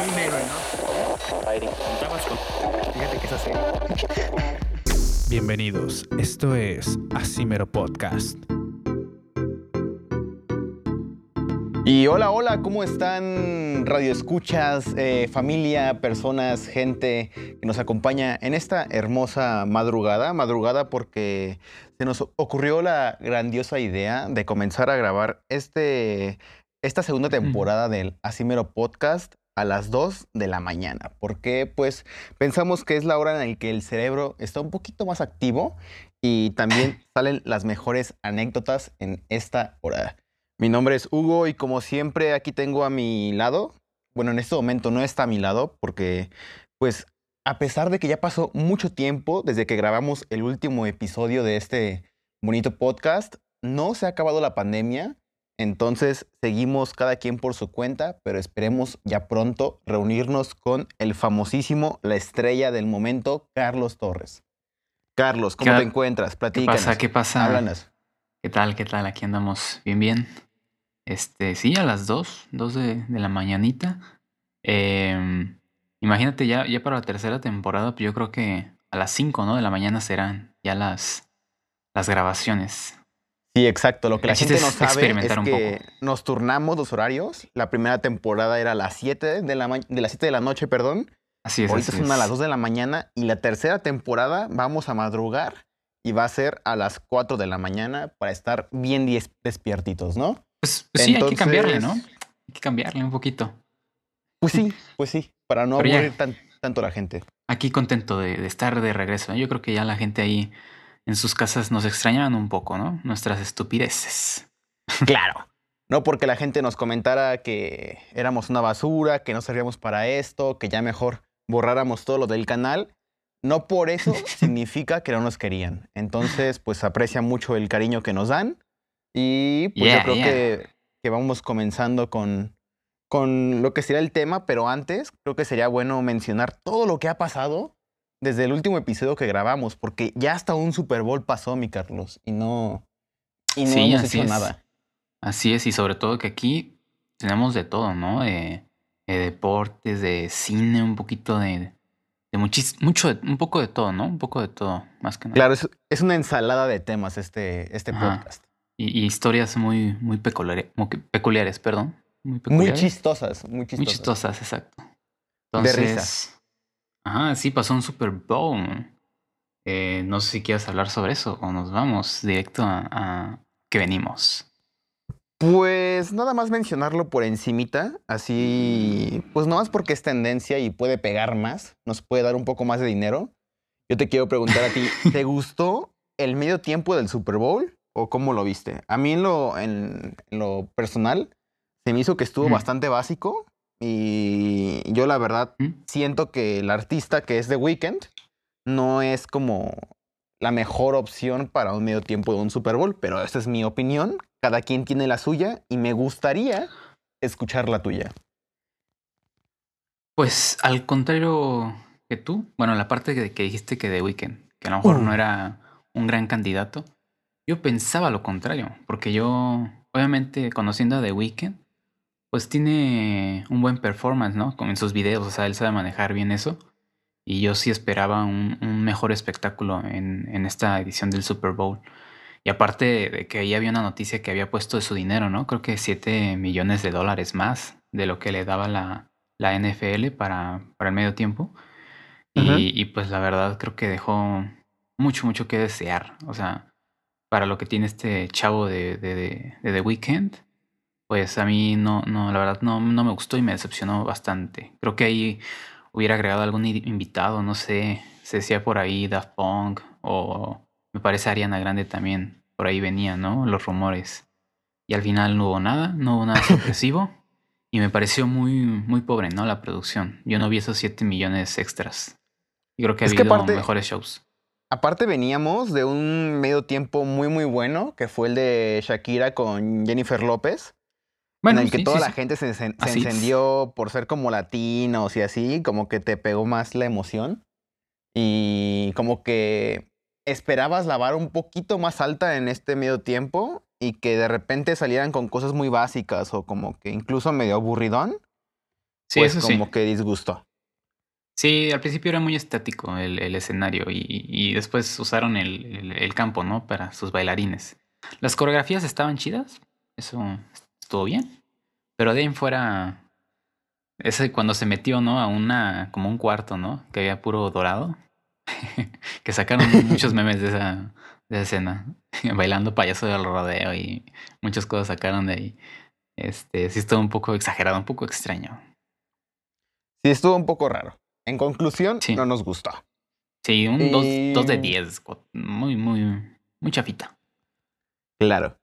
un héroe, ¿no? Fíjate que es así. Bienvenidos, esto es Asimero Podcast. Y hola, hola, ¿cómo están radio escuchas, eh, familia, personas, gente que nos acompaña en esta hermosa madrugada? Madrugada porque se nos ocurrió la grandiosa idea de comenzar a grabar este, esta segunda temporada del Asimero Podcast a las 2 de la mañana. Porque pues pensamos que es la hora en la que el cerebro está un poquito más activo y también salen las mejores anécdotas en esta hora. Mi nombre es Hugo y como siempre aquí tengo a mi lado, bueno, en este momento no está a mi lado porque pues a pesar de que ya pasó mucho tiempo desde que grabamos el último episodio de este bonito podcast, no se ha acabado la pandemia, entonces seguimos cada quien por su cuenta, pero esperemos ya pronto reunirnos con el famosísimo, la estrella del momento, Carlos Torres. Carlos, ¿cómo te encuentras? Platícanos. ¿Qué pasa? ¿Qué pasa? Háblanos. ¿Qué tal? ¿Qué tal? Aquí andamos bien, bien. Este, sí, a las 2, 2 de, la mañanita. Em, imagínate, ya, ya para la tercera temporada, pues yo creo que a las 5, ¿no? De la mañana serán ya las, las grabaciones. Sí, exacto. Lo que la gente no sabe es que nos turnamos los horarios. La primera temporada era a las 7 de la, de las 7 de la noche, perdón. Así es. Ahorita son a las 2 de la mañana. Y la tercera temporada vamos a madrugar y va a ser a las 4 de la mañana para estar bien despiertitos, ¿no? Pues, pues sí, hay que cambiarle, ¿no? Hay que cambiarle un poquito. Pues sí, pues sí, para no aburrir tanto a la gente. Aquí contento de, estar de regreso. Yo creo que ya la gente ahí en sus casas nos extrañaban un poco, ¿no? Nuestras estupideces. Claro. No porque la gente nos comentara que éramos una basura, que no servíamos para esto, que ya mejor borráramos todo lo del canal. No por eso significa que no nos querían. Entonces, pues aprecia mucho el cariño que nos dan y pues yo creo que, que, vamos comenzando con, con lo que sería el tema, pero antes creo que sería bueno mencionar todo lo que ha pasado desde el último episodio que grabamos, porque ya hasta un Super Bowl pasó, mi Carlos, y no, y no hemos hecho nada. Así es, y sobre todo que aquí tenemos de todo, ¿no? de deportes, de cine, un poquito de, de mucho, un poco de todo, ¿no? Un poco de todo, más que nada. Claro, es, es una ensalada de temas este, este podcast. Y, historias muy, muy peculiares, peculiares, perdón. Muy, chistosas, muy chistosas. Muy chistosas, exacto. Entonces, de risa. Ajá, sí, pasó un Super Bowl. Eh, no sé si quieres hablar sobre eso o nos vamos directo a, a que venimos. Pues nada más mencionarlo por encimita, así, pues no más porque es tendencia y puede pegar más, nos puede dar un poco más de dinero. Yo te quiero preguntar a ti, ¿te gustó el medio tiempo del Super Bowl? ¿O cómo lo viste? A mí en lo, en, lo personal se me hizo que estuvo bastante básico y yo la verdad siento que el artista que es The Weeknd no es como la mejor opción para un medio tiempo de un Super Bowl, pero esa es mi opinión. Cada quien tiene la suya y me gustaría escuchar la tuya. Pues al contrario que tú, bueno, la parte que, que dijiste que The Weeknd, que a lo mejor no era un gran candidato, yo pensaba lo contrario, porque yo, obviamente, conociendo a The Weeknd, pues tiene un buen performance, ¿no? Como en sus videos, o sea, él sabe manejar bien eso. Y yo sí esperaba un, mejor espectáculo en, en, esta edición del Super Bowl. Y aparte de que ahí había una noticia que había puesto de su dinero, ¿no? Creo que 7 millones de dólares más de lo que le daba la, la NFL para, para el medio tiempo. y, y, pues la verdad creo que dejó mucho, mucho que desear. O sea, para lo que tiene este chavo de, de, The Weeknd, pues a mí no, no, la verdad no, no me gustó y me decepcionó bastante. Creo que ahí hubiera agregado algún invitado, no sé, se decía por ahí Daft Punk o me parece Ariana Grande también, por ahí venían, ¿no? Los rumores. Y al final no hubo nada, no hubo nada sorpresivo y me pareció muy, muy pobre, ¿no? La producción. Yo no vi esos 7 millones extras. Y creo que ha habido mejores shows. Aparte veníamos de un medio tiempo muy muy bueno, que fue el de Shakira con Jennifer López. Bueno, en el que toda la gente se, encendió por ser como latinos y así, como que te pegó más la emoción. Y como que esperabas la vara un poquito más alta en este medio tiempo y que de repente salieran con cosas muy básicas o como que incluso medio aburridón. Sí, pues como que disgustó. Sí, al principio era muy estático el, escenario y, después usaron el, campo, ¿no? Para sus bailarines. Las coreografías estaban chidas, eso estuvo bien, pero de ahí en fuera, ese cuando se metió, ¿no? A una, como un cuarto, ¿no? Que había puro dorado, que sacaron muchos memes de esa, de esa escena, bailando payaso del rodeo y muchas cosas sacaron de ahí. Este, sí estuvo un poco exagerado, un poco extraño. Sí, estuvo un poco raro. En conclusión, no nos gustó. Sí, un 2 de 10. Muy, muy, muy chafita. Claro.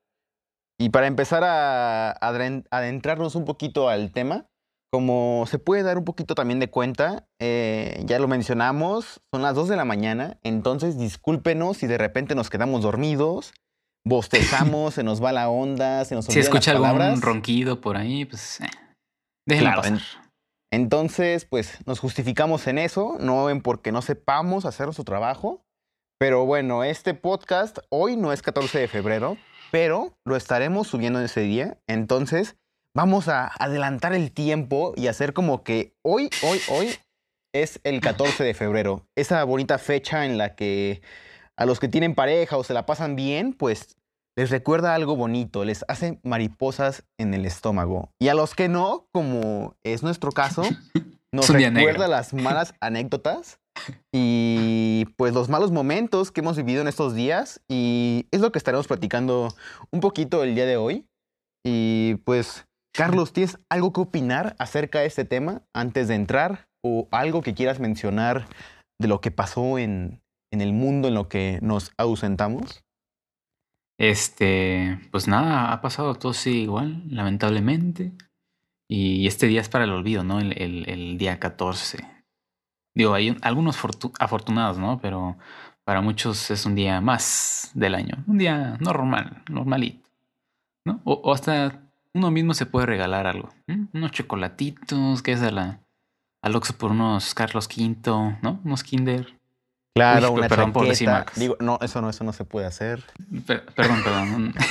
Y para empezar a adentrarnos un poquito al tema, como se puede dar un poquito también de cuenta, eh, ya lo mencionamos, son las 2 de la mañana, entonces discúlpenos si de repente nos quedamos dormidos, bostezamos, se nos va la onda, se nos olvidan Si escucha algún ronquido por ahí, pues eh, déjenlo pasar. Entonces, pues nos justificamos en eso, no en porque no sepamos hacer nuestro trabajo. Pero bueno, este podcast hoy no es 14 de febrero, pero lo estaremos subiendo en ese día. Entonces, vamos a adelantar el tiempo y hacer como que hoy, hoy, hoy es el 14 de febrero. Esa bonita fecha en la que a los que tienen pareja o se la pasan bien, pues les recuerda algo bonito, les hace mariposas en el estómago. Y a los que no, como es nuestro caso, nos recuerda las malas anécdotas y pues los malos momentos que hemos vivido en estos días. Y es lo que estaremos platicando un poquito el día de hoy. Y pues, Carlos, ¿tienes algo que opinar acerca de este tema antes de entrar? ¿O algo que quieras mencionar de lo que pasó en, en el mundo en lo que nos ausentamos? Este, pues nada, ha pasado todo sí igual, lamentablemente. Y este día es para el olvido, ¿no? El, el, día 14. Digo, hay algunos afortunados, ¿no? Pero para muchos es un día más del año. Un día normal, normalito. ¿No? O, hasta uno mismo se puede regalar algo. Unos chocolatitos, que es a la, al Oxxo por unos Carlos V, ¿no? Unos Kinder. Claro, una perdón por decir Digo, no, eso no, eso no se puede hacer. perdón, perdón.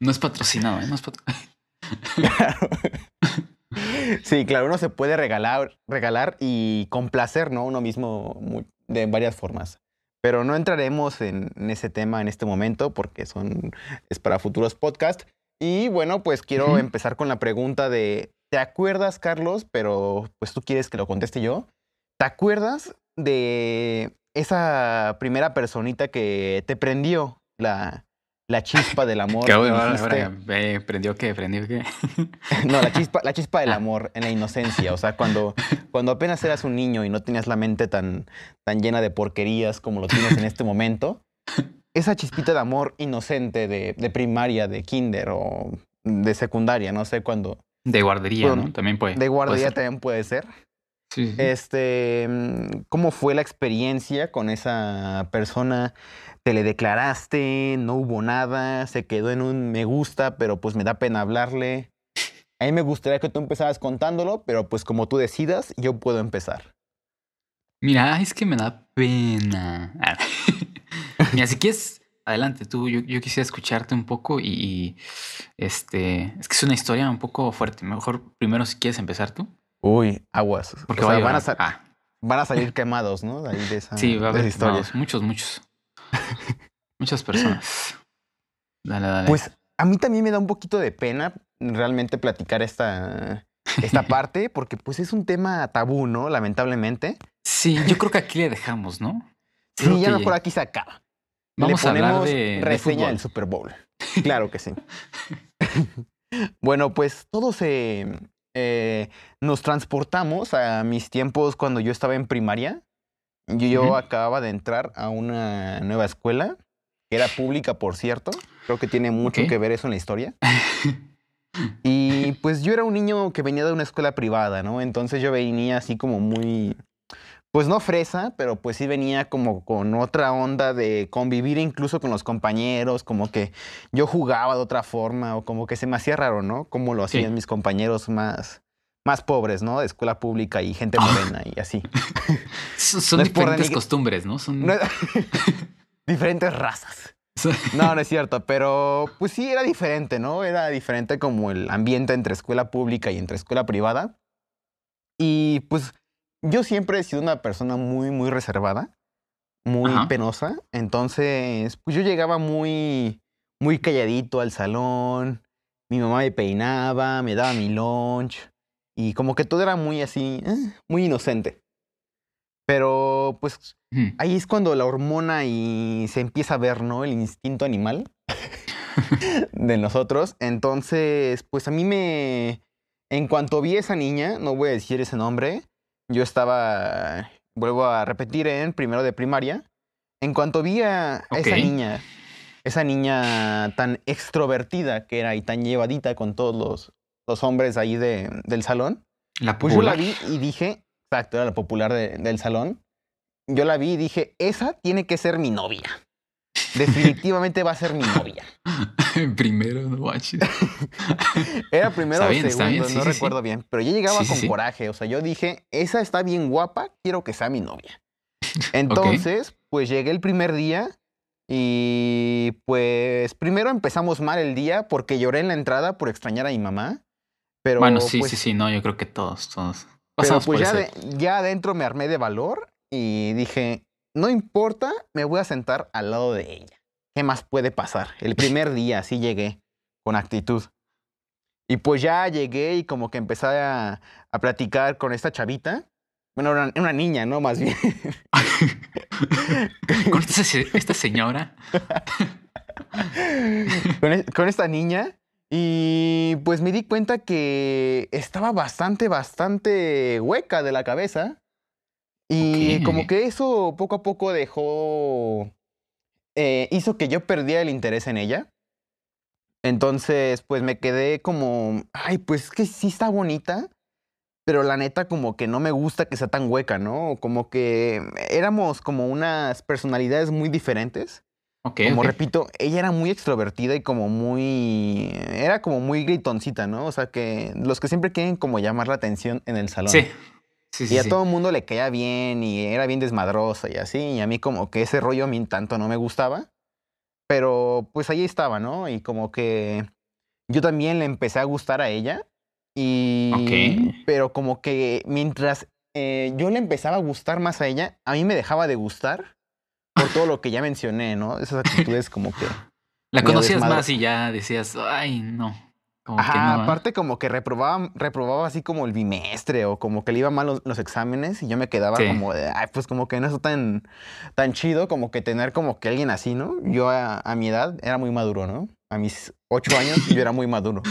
No, es patrocinado, ¿eh? No es claro. Sí, claro, uno se puede regalar, regalar y complacer, ¿no? Uno mismo de varias formas. Pero no entraremos en, ese tema en este momento porque son, es para futuros podcasts. Y bueno, pues quiero empezar con la pregunta de, ¿te acuerdas, Carlos? Pero pues tú quieres que lo conteste yo. ¿Te acuerdas de esa primera personita que te prendió la, la chispa del amor. ¿Qué, ¿Prendió qué? ¿Prendió qué? no, la chispa, la chispa del ah. amor en la inocencia. O sea, cuando, cuando apenas eras un niño y no tenías la mente tan, tan llena de porquerías como lo tienes en este momento, esa chispita de amor inocente de, de primaria, de kinder o de secundaria, no sé cuándo. De guardería, ¿no? También puede. De guardería también puede ser. Este, mm, ¿cómo fue la experiencia con esa persona? ¿Te le declaraste? ¿No hubo nada? ¿Se quedó en un me gusta, pero pues me da pena hablarle? A mí me gustaría que tú empezaras contándolo, pero pues como tú decidas, yo puedo empezar. Mira, es que me da pena. Mira, si quieres, adelante tú. Yo, quisiera escucharte un poco y, este, es que es una historia un poco fuerte. Mejor primero si quieres empezar tú. Uy, aguas. Porque van, a ah. van, a salir quemados, ¿no? De ahí de esa, sí, va a haber historias. muchos, muchos. Muchas personas. Dale, dale. Pues a mí también me da un poquito de pena realmente platicar esta, esta parte, porque pues es un tema tabú, ¿no? Lamentablemente. Sí, yo creo que aquí le dejamos, ¿no? sí, ya mejor aquí se acaba. Vamos le ponemos a hablar de, reseña del Super Bowl. Claro que sí. bueno, pues todo se, eh, nos transportamos a mis tiempos cuando yo estaba en primaria. Yo, acababa de entrar a una nueva escuela, que era pública, por cierto. Creo que tiene mucho que ver eso en la historia. y pues yo era un niño que venía de una escuela privada, ¿no? Entonces yo venía así como muy, pues no fresa, pero pues sí venía como con otra onda de convivir incluso con los compañeros, como que yo jugaba de otra forma o como que se me hacía raro, ¿no? Como lo hacían mis compañeros más, más pobres, ¿no? De escuela pública y gente ah. morena y así. Son diferentes costumbres, ¿no? Son diferentes razas. No, no es cierto, pero pues sí era diferente, ¿no? Era diferente como el ambiente entre escuela pública y entre escuela privada. Y pues yo siempre he sido una persona muy, muy reservada, muy Ajá. penosa. Entonces, pues yo llegaba muy, muy calladito al salón. Mi mamá me peinaba, me daba mi lunch. Y como que todo era muy así, eh, muy inocente. Pero pues ahí es cuando la hormona y se empieza a ver, ¿no? El instinto animal de nosotros. Entonces, pues a mí me... En cuanto vi a esa niña, no voy a decir ese nombre, yo estaba, vuelvo a repetir, en primero de primaria. En cuanto vi a, esa niña, esa niña tan extrovertida que era y tan llevadita con todos los, los hombres ahí de- del salón, La pues yo la popular. vi y dije, exacto, era la popular de- del salón. Yo la vi y dije, esa tiene que ser mi novia. Definitivamente va a ser mi novia. Primero, no manches. Era primero o segundo, bien, sí, no sí, recuerdo sí. bien. Pero yo llegaba con coraje. O sea, yo dije, esa está bien guapa, quiero que sea mi novia. Entonces, pues llegué el primer día y pues primero empezamos mal el día porque lloré en la entrada por extrañar a mi mamá. Pero bueno, sí, pues, sí, sí, no, yo creo que todos, todos. Pero Pasamos pues por ya, de- ya adentro me armé de valor y dije, no importa, me voy a sentar al lado de ella. ¿Qué más puede pasar? El primer día así llegué, con actitud. Y pues ya llegué y como que empecé a, a platicar con esta chavita. Bueno, era una, niña, ¿no? Más bien. Con esta, esta señora. con, e- con esta niña. Y pues me di cuenta que estaba bastante, bastante hueca de la cabeza. Y como que eso poco a poco dejó... eh, hizo que yo perdiera el interés en ella. Entonces, pues me quedé como, ay, pues es que sí está bonita, pero la neta como que no me gusta que sea tan hueca, ¿no? Como que éramos como unas personalidades muy diferentes. Como repito, ella era muy extrovertida y como muy... Era como muy gritoncita, ¿no? O sea, que los que siempre quieren como llamar la atención en el salón. Sí. Sí, sí, Y a sí. todo el mundo le caía bien y era bien desmadrosa y así. Y a mí como que ese rollo a mí tanto no me gustaba. Pero pues ahí estaba, ¿no? Y como que yo también le empecé a gustar a ella. Y... Ok. Pero como que mientras eh, yo le empezaba a gustar más a ella, a mí me dejaba de gustar por todo lo que ya mencioné, ¿no? Esas actitudes como que... La conocías más y ya decías, ay, no. Como que Ajá, no. ¿eh? aparte como que reprobaba, reprobaba así como el bimestre o como que le iban mal los, los exámenes y yo me quedaba Sí. como de, ay, pues como que no es tan, tan chido como que tener como que alguien así, ¿no? Yo a, a mi edad era muy maduro, ¿no? A mis ocho años yo era muy maduro.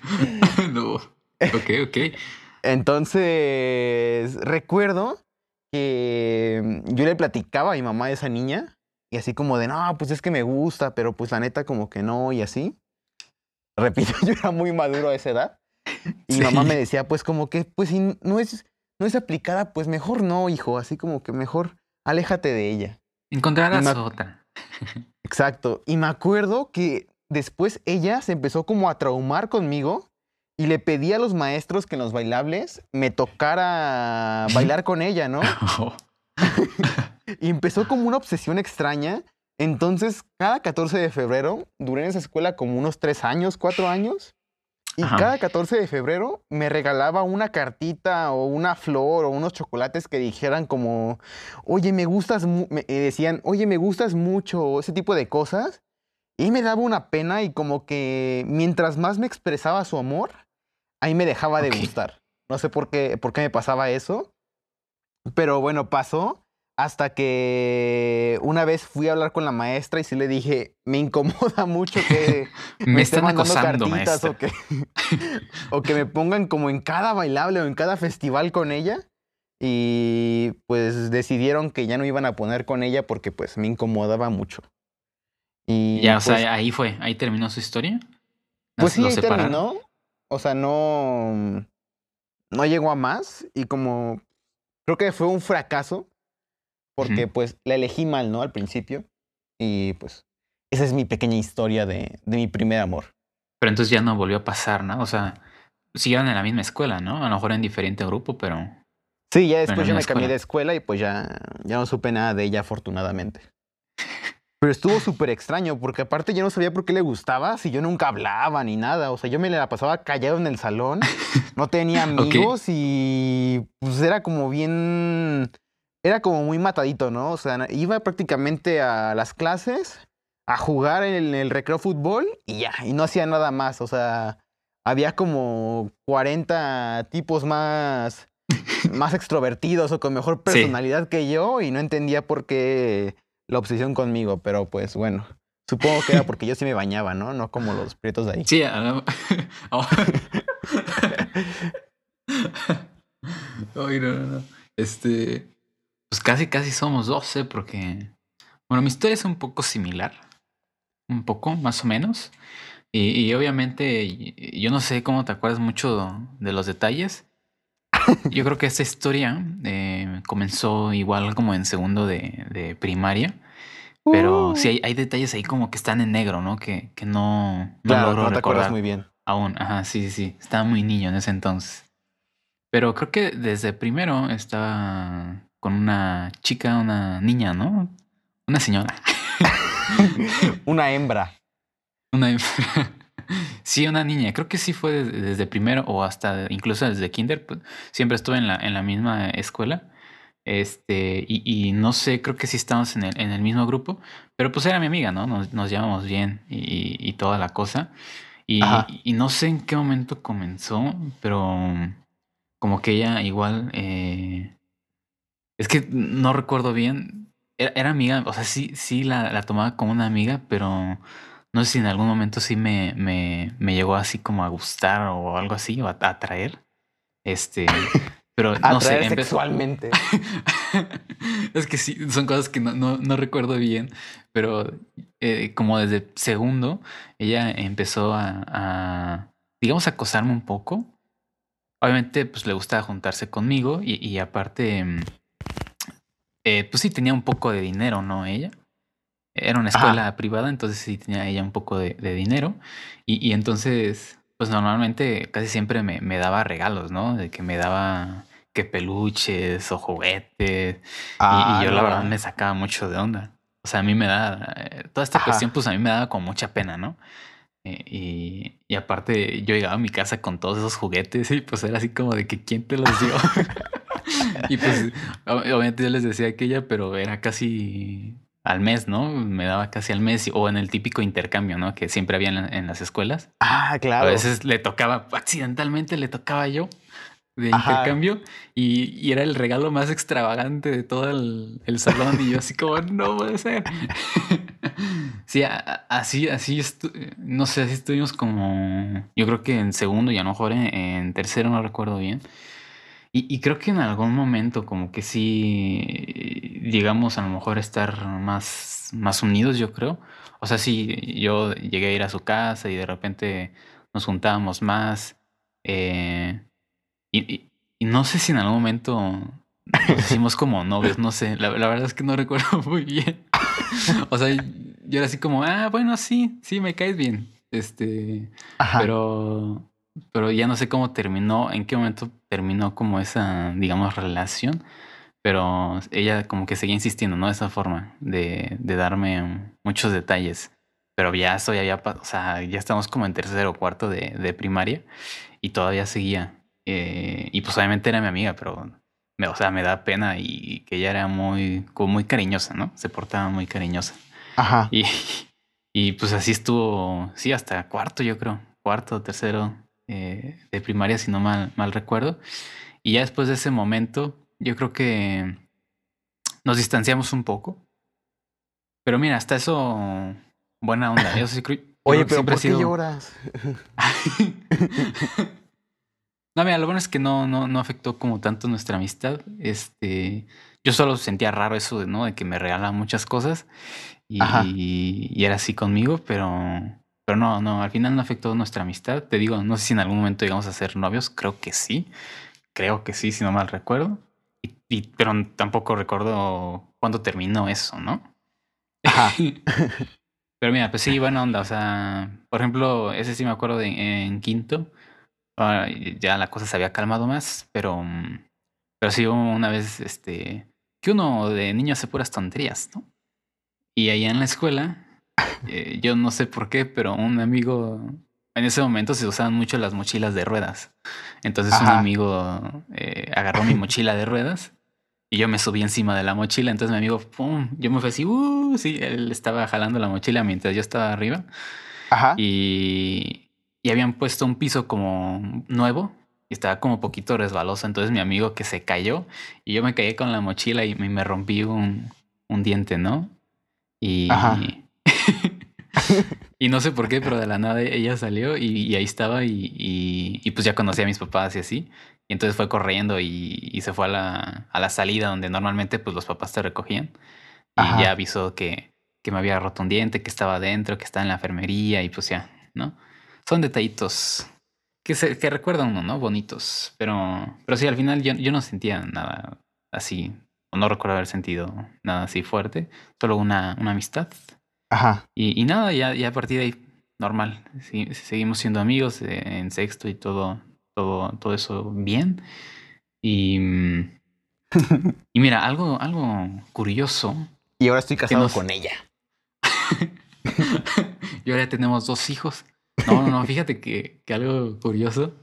no. Ok, ok. Entonces, recuerdo que yo le platicaba a mi mamá de esa niña y así como de, no, pues es que me gusta, pero pues la neta como que no y así. Repito, yo era muy maduro a esa edad. Y mi mamá Sí. me decía, pues como que, pues si no es, no es aplicada, pues mejor no, hijo. Así como que mejor aléjate de ella. Encontrarás me- otra. Exacto. Y me acuerdo que después ella se empezó como a traumar conmigo y le pedí a los maestros que en los bailables me tocara bailar con ella, ¿no? Y empezó como una obsesión extraña. Entonces, cada 14 de febrero, duré en esa escuela como unos tres años, cuatro años. Y Ajá. cada 14 de febrero me regalaba una cartita o una flor o unos chocolates que dijeran como, oye, me gustas, mu-", me eh, decían, oye, me gustas mucho, ese tipo de cosas. Y me daba una pena y como que mientras más me expresaba su amor, ahí me dejaba de Ok. gustar. No sé por qué, por qué me pasaba eso. Pero bueno, pasó hasta que una vez fui a hablar con la maestra y sí le dije, me incomoda mucho que Me, esté están mandando acosando, cartitas o que, o que me pongan como en cada bailable o en cada festival con ella. Y pues decidieron que ya no iban a poner con ella porque pues me incomodaba mucho. Y Ya, o pues, sea, ahí fue, ahí terminó su historia. pues sí, ahí terminó. O sea, no, no llegó a más y como creo que fue un fracaso porque pues la elegí mal, ¿no? Al principio. Y pues esa es mi pequeña historia de, de mi primer amor. Pero entonces ya no volvió a pasar, ¿no? O sea, siguieron en la misma escuela, ¿no? A lo mejor en diferente grupo, pero. Sí, ya después yo me misma cambié escuela. de escuela y pues ya, ya no supe nada de ella afortunadamente. Pero estuvo súper extraño, porque aparte yo no sabía por qué le gustaba, si yo nunca hablaba ni nada. O sea, yo me la pasaba callado en el salón, no tenía amigos y pues era como bien. Era como muy matadito, ¿no? O sea, iba prácticamente a las clases, a jugar en el recreo fútbol y ya, y no hacía nada más. O sea, había como 40 tipos más, más extrovertidos o con mejor personalidad que yo y no entendía por qué la obsesión conmigo, pero pues bueno. Supongo que era porque yo sí me bañaba, ¿no? No como los prietos de ahí. Sí, oh. Ay, no, no, no. Este. Pues casi, casi somos 12, porque. Bueno, mi historia es un poco similar. Un poco, más o menos. Y, obviamente, yo no sé cómo te acuerdas mucho de los detalles. Yo creo que esta historia eh, comenzó igual como en segundo de, primaria. Pero sí uh. hay, detalles ahí como que están en negro, ¿no? Que, que no, no logro recordar muy bien. Aún, ajá, sí, sí, sí. Estaba muy niño en ese entonces. Pero creo que desde primero estaba con una chica, una niña, ¿no? Una señora. una hembra. Una Sí, una niña. Creo que sí fue desde, primero o hasta incluso desde kinder. Pues, siempre estuve en la, en la misma escuela. Este, y, no sé, creo que sí estábamos en el, en el mismo grupo, pero pues era mi amiga, ¿no? Nos, nos llevamos bien y, toda la cosa. Y, y, no sé en qué momento comenzó, pero como que ella igual, eh, es que no recuerdo bien, era, amiga, o sea, sí, sí la, la tomaba como una amiga, pero no sé si en algún momento sí me, me, me llegó así como a gustar o algo así, o a, atraer. Este, pero no sé. Sexualmente. es que sí, son cosas que no, no, no recuerdo bien, pero eh, como desde segundo, ella empezó a, a, digamos, a acosarme un poco. Obviamente, pues le gustaba juntarse conmigo y, y aparte, mm, eh, pues sí tenía un poco de dinero, ¿no? Ella. Era una escuela privada, entonces sí tenía ella un poco de, dinero. Y, entonces, pues normalmente casi siempre me, daba regalos, ¿no? De que me daba que peluches o juguetes. y, ah, yo la verdad me sacaba mucho de onda. O sea, a mí me da, eh, toda esta cuestión, pues a mí me daba con mucha pena, ¿no? Eh, y, y, aparte yo llegaba a mi casa con todos esos juguetes y pues era así como de que quién te los dio. y pues obviamente yo les decía aquella, pero era casi al mes, ¿no? Me daba casi al mes o en el típico intercambio, ¿no? Que siempre había en, las escuelas. Ah, claro. A veces le tocaba, accidentalmente le tocaba yo de intercambio y, era el regalo más extravagante de todo el, salón y yo así como, no puede ser. sí, así, así, no sé, así estuvimos como, yo creo que en segundo y a lo mejor en tercero, no recuerdo bien. Y, creo que en algún momento como que sí llegamos a lo mejor a estar más, más unidos, yo creo. O sea, sí, yo llegué a ir a su casa y de repente nos juntábamos más. Eh, y, no sé si en algún momento nos hicimos como novios, no sé. La, verdad es que no recuerdo muy bien. o sea, yo era así como, ah, bueno, sí, sí, me caes bien. Este, pero pero ya no sé cómo terminó, en qué momento terminó como esa, digamos, relación, pero ella como que seguía insistiendo, ¿no? Esa forma de, de darme muchos detalles, pero ya estoy allá, o sea, ya estamos como en tercero o cuarto de, de primaria y todavía seguía. Eh, y pues obviamente era mi amiga, pero, me, o sea, me da pena y que ella era muy, como muy cariñosa, ¿no? Se portaba muy cariñosa. Ajá. Y, y pues así estuvo, sí, hasta cuarto, yo creo, cuarto, tercero, eh, de primaria, si no mal, mal recuerdo. Y ya después de ese momento, yo creo que nos distanciamos un poco. Pero mira, hasta eso, buena onda. Yo sí Oye, pero ¿por qué lloras? no, mira, lo bueno es que no, no, no afectó como tanto nuestra amistad. Este, yo solo sentía raro eso de, ¿no? De que me regalaban muchas cosas y, y, era así conmigo, pero pero no, no, al final no afectó nuestra amistad. Te digo, no sé si en algún momento llegamos a ser novios, creo que sí. Creo que sí, si no mal recuerdo. Y, pero tampoco recuerdo cuándo terminó eso, ¿no? pero mira, pues sí, buena onda. O sea, por ejemplo, ese sí me acuerdo de, en quinto. Ya la cosa se había calmado más, pero, pero sí hubo una vez este, que uno de niño hace puras tonterías, ¿no? Y allá en la escuela, eh, yo no sé por qué, pero un amigo, en ese momento se usaban mucho las mochilas de ruedas. Entonces un Ajá. amigo eh, agarró mi mochila de ruedas y yo me subí encima de la mochila. Entonces mi amigo, pum, yo me fui así, uh, sí, él estaba jalando la mochila mientras yo estaba arriba. Ajá. Y, y habían puesto un piso como nuevo y estaba como poquito resbaloso. Entonces mi amigo que se cayó y yo me caí con la mochila y me, me rompí un, un diente, ¿no? Y, Ajá. y no sé por qué, pero de la nada ella salió y, y ahí estaba y, y- y pues ya conocía a mis papás y así. Y entonces fue corriendo y, se fue a la, a la salida donde normalmente pues los papás te recogían. Y Ajá. ya avisó que, que me había roto un diente, que estaba adentro, que estaba en la enfermería y pues ya, ¿no? Son detallitos que, se, que recuerda uno, ¿no? Bonitos. Pero, pero sí, al final yo, yo no sentía nada así, o no recuerdo haber sentido nada así fuerte, solo una, una amistad. Ajá. Y, y nada, ya, ya a partir de ahí, normal. Sí, seguimos siendo amigos eh, en sexto y todo, todo, todo eso bien. Y, mm, y mira, algo, algo curioso. Y ahora estoy casado nos- con ella. y ahora ya tenemos dos hijos. No, no, no, fíjate que, que algo curioso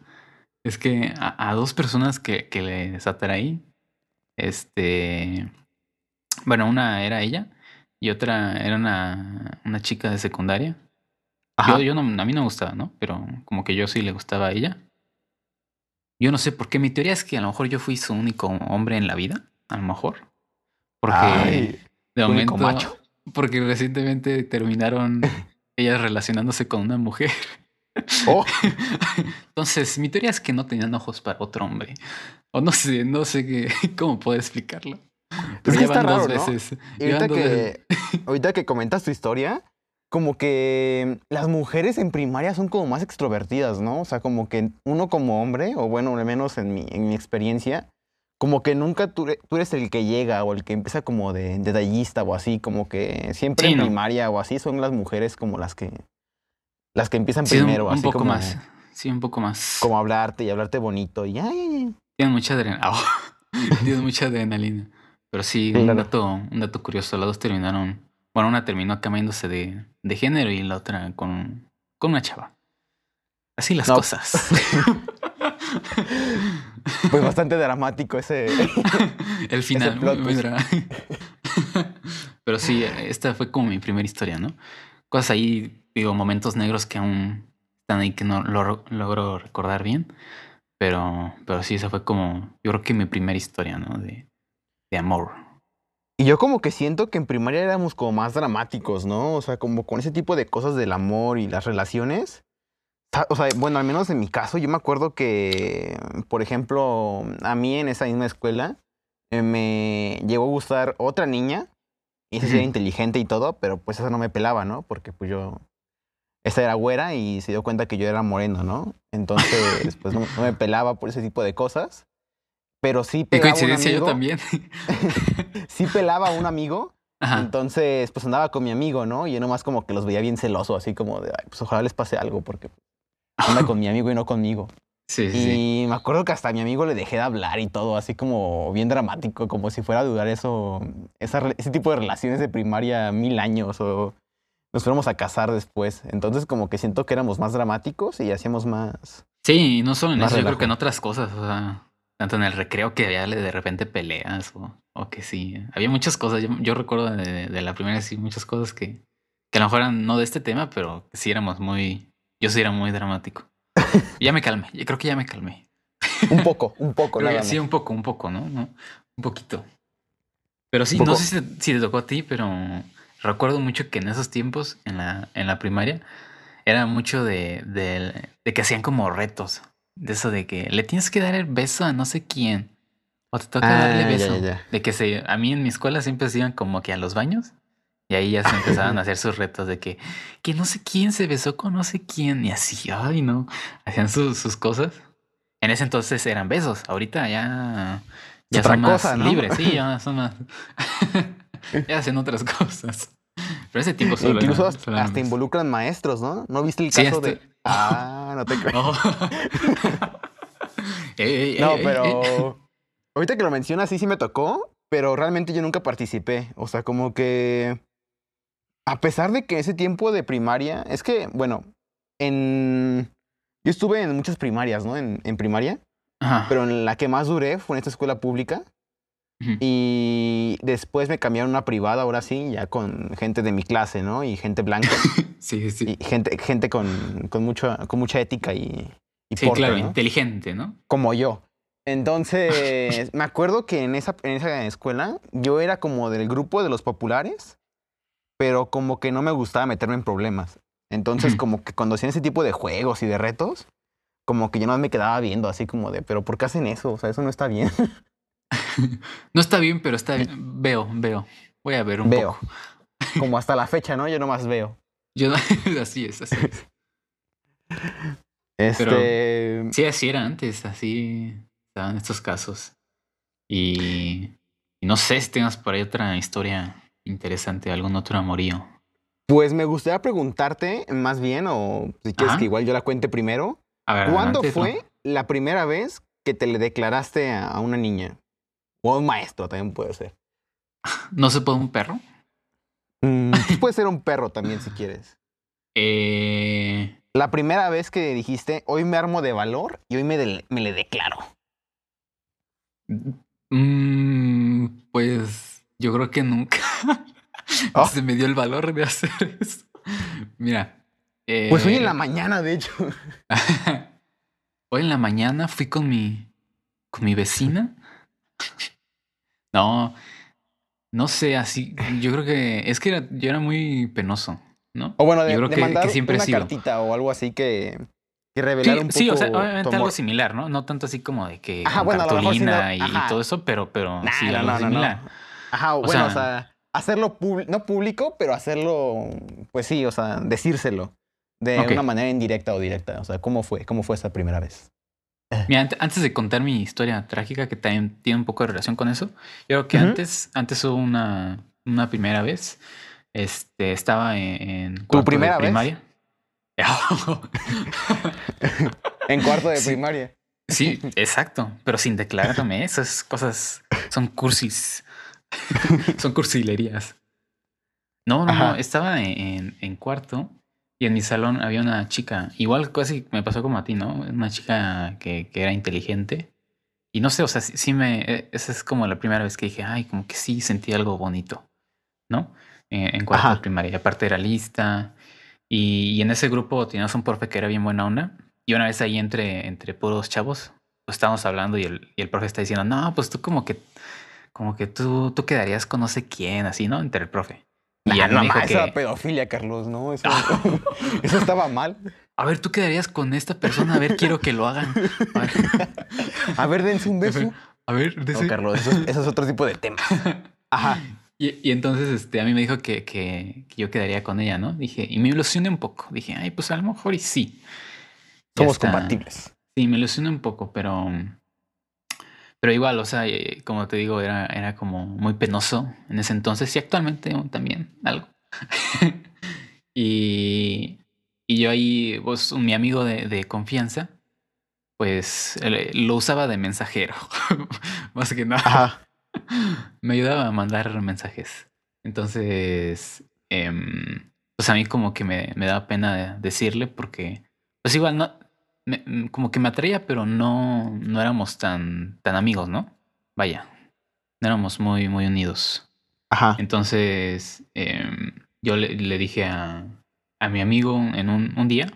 es que a, a dos personas que, que les atraí, este, bueno, una era ella y otra era una, una chica de secundaria. Ajá. Yo, yo no, a mí no me gustaba, ¿no? Pero como que yo sí le gustaba a ella. Yo no sé por qué. Mi teoría es que a lo mejor yo fui su único hombre en la vida. A lo mejor. Porque Ay, de único momento. macho. Porque recientemente terminaron ellas relacionándose con una mujer. Oh, Entonces, mi teoría es que no tenían ojos para otro hombre. O no sé, no sé qué, cómo puedo explicarlo. Pero que está raro, ¿no? y ahorita que, ahorita que comentas tu historia, como que las mujeres en primaria son como más extrovertidas, ¿no? O sea, como que uno como hombre, o bueno, al menos en mi, en mi experiencia, como que nunca tú, eres- tú eres el que llega o el que empieza como de detallista o así, como que siempre Sí, en ¿no? primaria o así son las mujeres como las que las que empiezan Sí, un- primero, un, así poco como, más. Sí, un poco más. como hablarte y hablarte bonito y ay, ay, ay. Tienen mucha adrenalina. Tienen mucha adrenalina. Pero sí, un dato, un dato curioso. Las dos terminaron. Bueno, una terminó cambiándose de, de género y la otra con, con una chava. Así las No. cosas. Pues bastante dramático ese. El final, plot muy, muy Pero sí, esta fue como mi primera historia, ¿no? Cosas ahí, digo, momentos negros que aún están ahí que no lo logro recordar bien. Pero, pero sí, esa fue como, yo creo que mi primera historia, ¿no? De, de amor. Y yo como que siento que en primaria éramos como más dramáticos, ¿no? O sea, como con ese tipo de cosas del amor y las relaciones. O sea, bueno, al menos en mi caso, yo me acuerdo que, por ejemplo, a mí en esa misma escuela eh, me llegó a gustar otra niña. Y esa sí era inteligente y todo, pero pues esa no me pelaba, ¿no? Porque pues yo... Esa era güera y se dio cuenta que yo era moreno, ¿no? Entonces, pues no, no me pelaba por ese tipo de cosas. Pero sí pelaba un coincidencia, yo amigo. también. sí pelaba a un amigo Ajá. entonces, pues andaba con mi amigo, ¿no? Y yo nomás como que los veía bien celoso, así como de, "Ay, pues ojalá les pase algo, porque anda con mi amigo y no conmigo. Sí. Y me acuerdo que hasta a mi amigo le dejé de hablar y todo, así como bien dramático, como si fuera a dudar eso, esa ese tipo de relaciones de primaria mil años o nos fuéramos a casar después. Entonces, como que siento que éramos más dramáticos y hacíamos más. Sí, y no solo en eso, yo creo que en otras cosas, o sea, tanto en el recreo que había de repente peleas o, o que sí, había muchas cosas. Yo, yo recuerdo de, de la primera, sí, muchas cosas que, que a lo mejor eran no de este tema, pero sí éramos muy, yo sí era muy dramático. ya me calmé, yo creo que ya me calmé. Un poco, un poco, nada sí, un poco, un poco, ¿no? ¿no? Un poquito. Pero sí, no sé si, si te tocó a ti, pero recuerdo mucho que en esos tiempos, en la, en la primaria, era mucho de, de, de que hacían como retos. De eso de que le tienes que dar el beso a no sé quién. O te toca Ah, darle beso. ya, ya. De que se, a mí en mi escuela siempre se iban como que a los baños. Y ahí ya se empezaban a hacer sus retos de que, que no sé quién se besó con no sé quién. Y así, ay no. Hacían sus, sus cosas. En ese entonces eran besos. Ahorita ya, ya otra son más cosa, ¿no? libres. Sí, ya son más. ya hacen otras cosas. Pero ese tiempo solo Incluso era- hasta, solo eran hasta involucran maestros, ¿no? ¿No viste el Sí, caso de.? Ah, no te creo. No. Pero ahorita que lo mencionas, sí, sí me tocó, pero realmente yo nunca participé. O sea, como que a pesar de que ese tiempo de primaria, es que, bueno, en... Yo estuve en muchas primarias, ¿no? En, en primaria, Ajá. pero en la que más duré fue en esta escuela pública. Y después me cambiaron a una privada, ahora sí, ya con gente de mi clase, ¿no? Y gente blanca. Sí, sí. y gente, gente con, con, mucho, con mucha ética y, y Sí, porte, claro, ¿no? inteligente, ¿no? Como yo. Entonces, me acuerdo que en esa, en esa escuela yo era como del grupo de los populares, pero como que no me gustaba meterme en problemas. Entonces, como que cuando hacían ese tipo de juegos y de retos, como que yo no me quedaba viendo así como de, pero ¿por qué hacen eso? O sea, eso no está bien. No está bien, pero está bien. Veo, veo. Voy a ver un Veo. poco. Como hasta la fecha, ¿no? Yo nomás veo. Yo, así es, así es. Este... Sí, así era antes, así estaban estos casos. Y, y no sé si tengas por ahí otra historia interesante, algún otro amorío. Pues me gustaría preguntarte más bien, o si quieres Ajá. que igual yo la cuente primero, A ver, ¿cuándo fue la primera vez que te le declaraste a una niña? O a un maestro también puede ser. ¿No, ¿No se puede un perro? Mm, puede ser un perro también si quieres. Eh, La primera vez que dijiste, hoy me armo de valor y hoy me, le declaro. mm, pues yo creo que nunca Oh. se me dio el valor de hacer eso. Mira. Pues hoy en eh, la mañana, de hecho. Hoy en la mañana fui con mi con mi vecina. No, no sé, así. Yo creo que es que era, yo era muy penoso, ¿no? O bueno, de, yo creo de que, mandar que siempre he una sido. cartita o algo así que, que Sí, revelara un poco sí, o sea, obviamente algo similar, ¿no? No tanto así como de que Ajá, bueno, sí cartulina no- y, todo eso, pero, pero Nah, sí, no, algo no, no, no. similar. Ajá, O bueno, o sea- hacerlo no público, pero hacerlo, pues sí, o sea, decírselo de Ok. una manera indirecta o directa. O sea, ¿cómo fue? ¿Cómo fue esa primera vez? Mira, ant- antes de contar mi historia trágica, que también tiene un poco de relación con eso, yo creo que antes, antes hubo una, una primera vez. Este, estaba en, en cuarto de primera vez? primaria. En cuarto de Sí. primaria. Sí, exacto, pero sin declararme. Esas cosas son cursis. son cursilerías. No, no, no. Estaba en, en- en cuarto y en mi salón había una chica, igual casi me pasó como a ti, ¿no? Una chica que, que era inteligente. Y no sé, o sea, sí, sí me. eh, Esa es como la primera vez que dije, ay, como que sí sentí algo bonito, ¿no? En, en cuarto Ajá. de primaria. Y aparte era lista. Y, y en ese grupo teníamos un profe que era bien buena onda. Y una vez ahí entre, entre puros chavos, pues estábamos hablando y el, y el profe está diciendo, no, pues tú como que, como que tú, tú quedarías con no sé quién, así, ¿no? Entre el profe. Y ya no, me dijo pedofilia, Carlos, ¿no? Eso, eso estaba mal. a ver, tú quedarías con esta persona, a ver, quiero que lo hagan. A ver, A ver, dense un beso. a ver, No, dice- Carlos, eso, es- eso es otro tipo de tema. Ajá. Y, y entonces este, a mí me dijo que, que, que yo quedaría con ella, ¿no? Dije, y me ilusioné un poco. Dije, ay, pues a lo mejor y sí. Somos compatibles. Sí, me ilusioné un poco, pero. Pero igual, o sea, eh, como te digo, era, era como muy penoso en ese entonces y actualmente también algo. y, y yo ahí, pues, mi amigo de, de confianza, pues lo usaba de mensajero, más que nada Ajá. me ayudaba a mandar mensajes. Entonces, em, pues a mí como que me, me daba pena decirle porque, pues igual no, me- mm, como que me atraía, pero no, no éramos tan, tan amigos, ¿no? Vaya, no éramos muy, muy unidos. Ajá. Entonces, em, yo le, le dije a, a mi amigo en un, un día,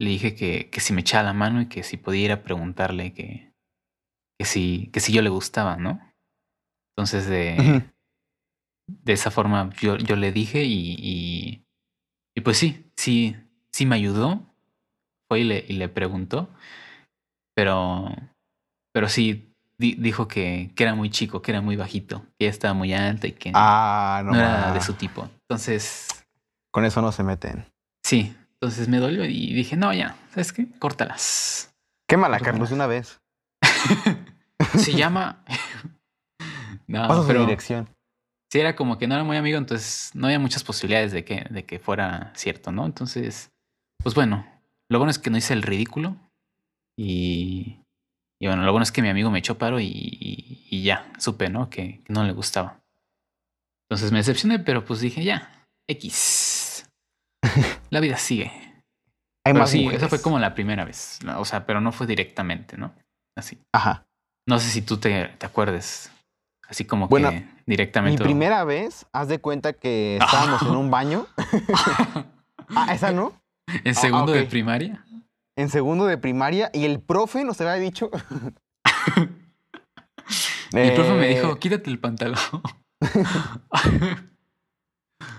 le dije que, que si me echaba la mano y que si podía ir a preguntarle que, que, si, que si yo le gustaba, ¿no? Entonces, de, de esa forma yo, yo le dije y, y, y pues sí, sí, sí me ayudó. Fue y le, y le preguntó, pero, pero sí di- dijo que, que era muy chico, que era muy bajito, que ella estaba muy alta y que Ah, no. no era de su tipo. Entonces, Con eso no se meten. sí, entonces me dolió y dije, no, ya, ¿sabes qué? Córtalas. Quémala, Córtalas. Carlos, de una vez. Se llama... no, Pasa su pero dirección. sí era como que no era muy amigo, entonces no había muchas posibilidades de que, de que fuera cierto, ¿no? Entonces, pues bueno, lo bueno es que no hice el ridículo y, y bueno, lo bueno es que mi amigo me echó paro y, y- y ya, supe, ¿no? Que, que no le gustaba. Entonces me decepcioné, pero pues dije, ya, X. La vida sigue. Hay Pero más sí, mujeres. esa fue como la primera vez. O sea, pero no fue directamente, ¿no? Así. Ajá. No sé si tú te, te acuerdes. Así como Bueno, que Mi directamente. o- primera vez, haz de cuenta que estábamos en un baño. Ah, esa no. En segundo ok. de primaria. En segundo de primaria. Y el profe nos había dicho. El profe me Eh, dijo, quítate el pantalón.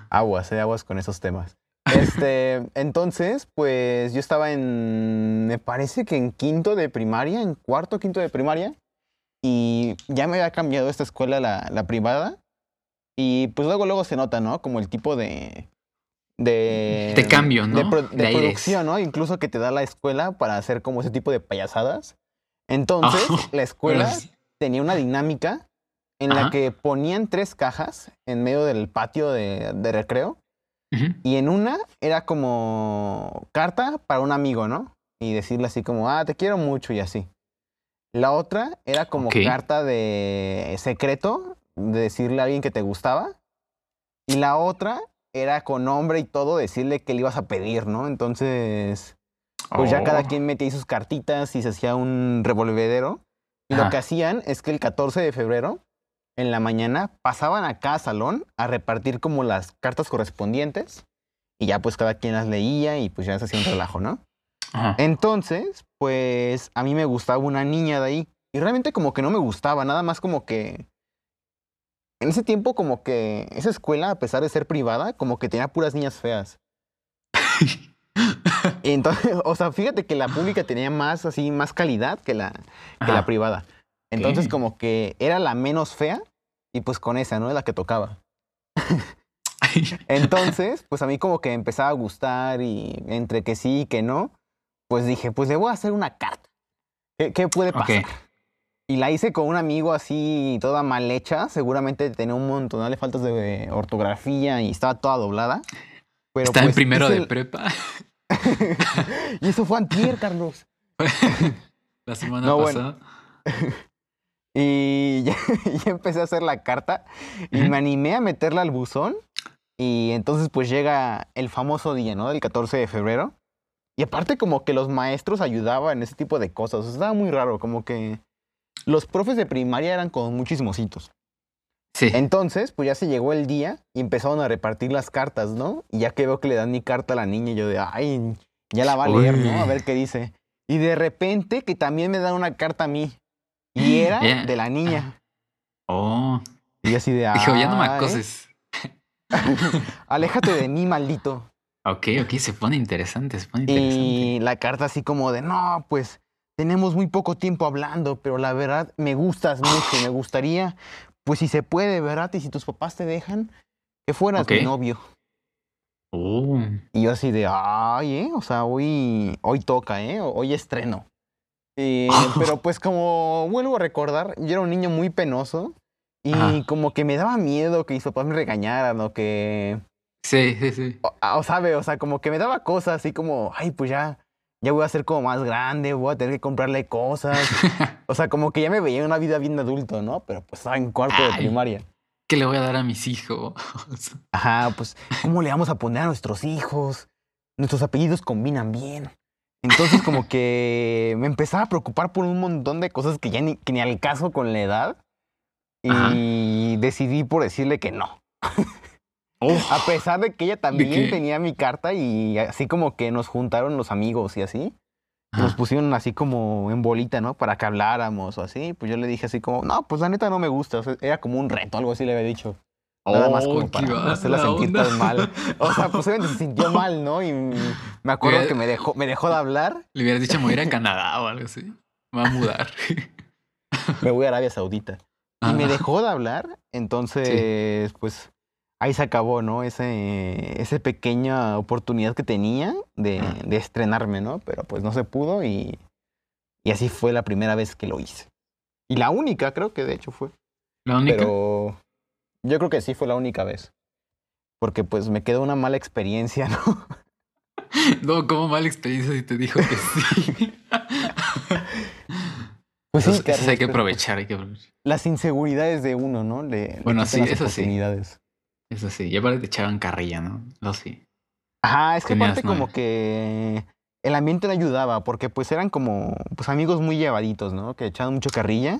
Aguas, eh, aguas con esos temas. Este, entonces, pues yo estaba en, me parece que en quinto de primaria, en cuarto, quinto de primaria, y ya me había cambiado esta escuela, la, la privada, y pues luego, luego se nota, ¿no? Como el tipo de... De, De cambio, de ¿no? pro- De producción, ¿no? Incluso que te da la escuela para hacer como ese tipo de payasadas. Entonces, la escuela tenía una dinámica en la que ponían tres cajas en medio del patio de, de recreo y en una era como carta para un amigo, ¿no? Y decirle así como, ah, te quiero mucho y así. La otra era como carta de secreto, de decirle a alguien que te gustaba. Y la otra era con nombre y todo, decirle que le ibas a pedir, ¿no? Entonces, pues ya cada Oh. quien metía ahí sus cartitas y se hacía un revolvedero. Y lo que hacían es que el 14 de febrero, en la mañana, pasaban a cada salón a repartir como las cartas correspondientes. Y ya pues cada quien las leía y pues ya se hacía un relajo, ¿no? Ajá. Entonces, pues a mí me gustaba una niña de ahí. Y realmente como que no me gustaba, nada más como que... En ese tiempo como que esa escuela, a pesar de ser privada, como que tenía puras niñas feas. Y entonces, o sea, fíjate que la pública tenía más así, más calidad que la, que la privada. Entonces Ok. como que era la menos fea y pues con esa, ¿no? Es la que tocaba. Entonces, pues a mí como que empezaba a gustar y entre que sí y que no, pues dije, pues le voy a hacer una carta. ¿Qué, qué puede pasar? Y la hice con un amigo así, toda mal hecha. Seguramente tenía un montón de faltas de ortografía y estaba toda doblada. Pero Está en pues, primero de el- prepa. y eso fue antier, Carlos. La semana No, bueno. pasada. Y ya, ya empecé a hacer la carta y me animé a meterla al buzón. Y entonces pues llega el famoso día, ¿no? Del 14 de febrero. Y aparte como que los maestros ayudaban en ese tipo de cosas. O sea, estaba muy raro, como que los profes de primaria eran como muy chismositos. Sí. Entonces, pues ya se llegó el día y empezaron a repartir las cartas, ¿no? Y ya que veo que le dan mi carta a la niña, yo de, ay, ya la va a leer, ¿no? A ver qué dice. Y de repente que también me dan una carta a mí. Y era de la niña. Oh. Y así de, Dijo, ya no me "Ah, ¿eh? acoses. Aléjate de mí, maldito. Ok, ok, se pone interesante, se pone interesante. Y la carta así como de, no, pues tenemos muy poco tiempo hablando, pero la verdad me gustas mucho, me gustaría, pues si se puede, ¿verdad? Y si tus papás te dejan, que fueras Ok. mi novio. Oh. Y yo así de, ay, ¿eh? O sea, hoy, hoy toca, ¿eh? Hoy estreno. Eh, pero pues como vuelvo a recordar, yo era un niño muy penoso y Ajá. como que me daba miedo que mis papás me regañaran o que... Sí, sí, sí. O, o sabe, o sea, como que me daba cosas así como, ay, pues ya, ya voy a ser como más grande, voy a tener que comprarle cosas. O sea, como que ya me veía en una vida bien de adulto, ¿no? Pero pues estaba en cuarto de primaria. ¿Qué le voy a dar a mis hijos? Ajá, pues, ¿cómo le vamos a poner a nuestros hijos? Nuestros apellidos combinan bien. Entonces, como que me empezaba a preocupar por un montón de cosas que ya ni, que ni al caso con la edad. Y decidí por decirle que no. Oh. A pesar de que ella también tenía mi carta y así como que nos juntaron los amigos y así. y Nos Ajá. pusieron así como en bolita, ¿no? Para que habláramos o así. Pues yo le dije así como, no, pues la neta no me gusta. O sea, era como un reto, algo así le había dicho. Nada más como Oh, para hacerla sentir tan mal. O sea, pues obviamente se sintió mal, ¿no? Y me acuerdo Hubiera- que me dejó, me dejó de hablar. Le hubieras dicho me voy a ir a Canadá o algo así. Me va a mudar. Me voy a Arabia Saudita. Y me Ah. dejó de hablar. Entonces, pues ahí se acabó, ¿no? Ese, esa pequeña oportunidad que tenía de, Ah. de estrenarme, ¿no? Pero pues no se pudo y, y así fue la primera vez que lo hice. Y la única, creo que de hecho fue. La única. Pero yo creo que sí fue la única vez. Porque pues me quedó una mala experiencia, ¿no? No, como mala experiencia si te dijo que sí. Pues sí, Entonces, Carlos, hay que pero, aprovechar, hay que aprovechar. Las inseguridades de uno, ¿no? Le, le Bueno, quitan sí, las eso sí. Eso sí, y aparte te echaban carrilla, ¿no? Lo sí. Ajá, es que aparte como que el ambiente no ayudaba, porque pues eran como pues amigos muy llevaditos, ¿no? Que echaban mucho carrilla.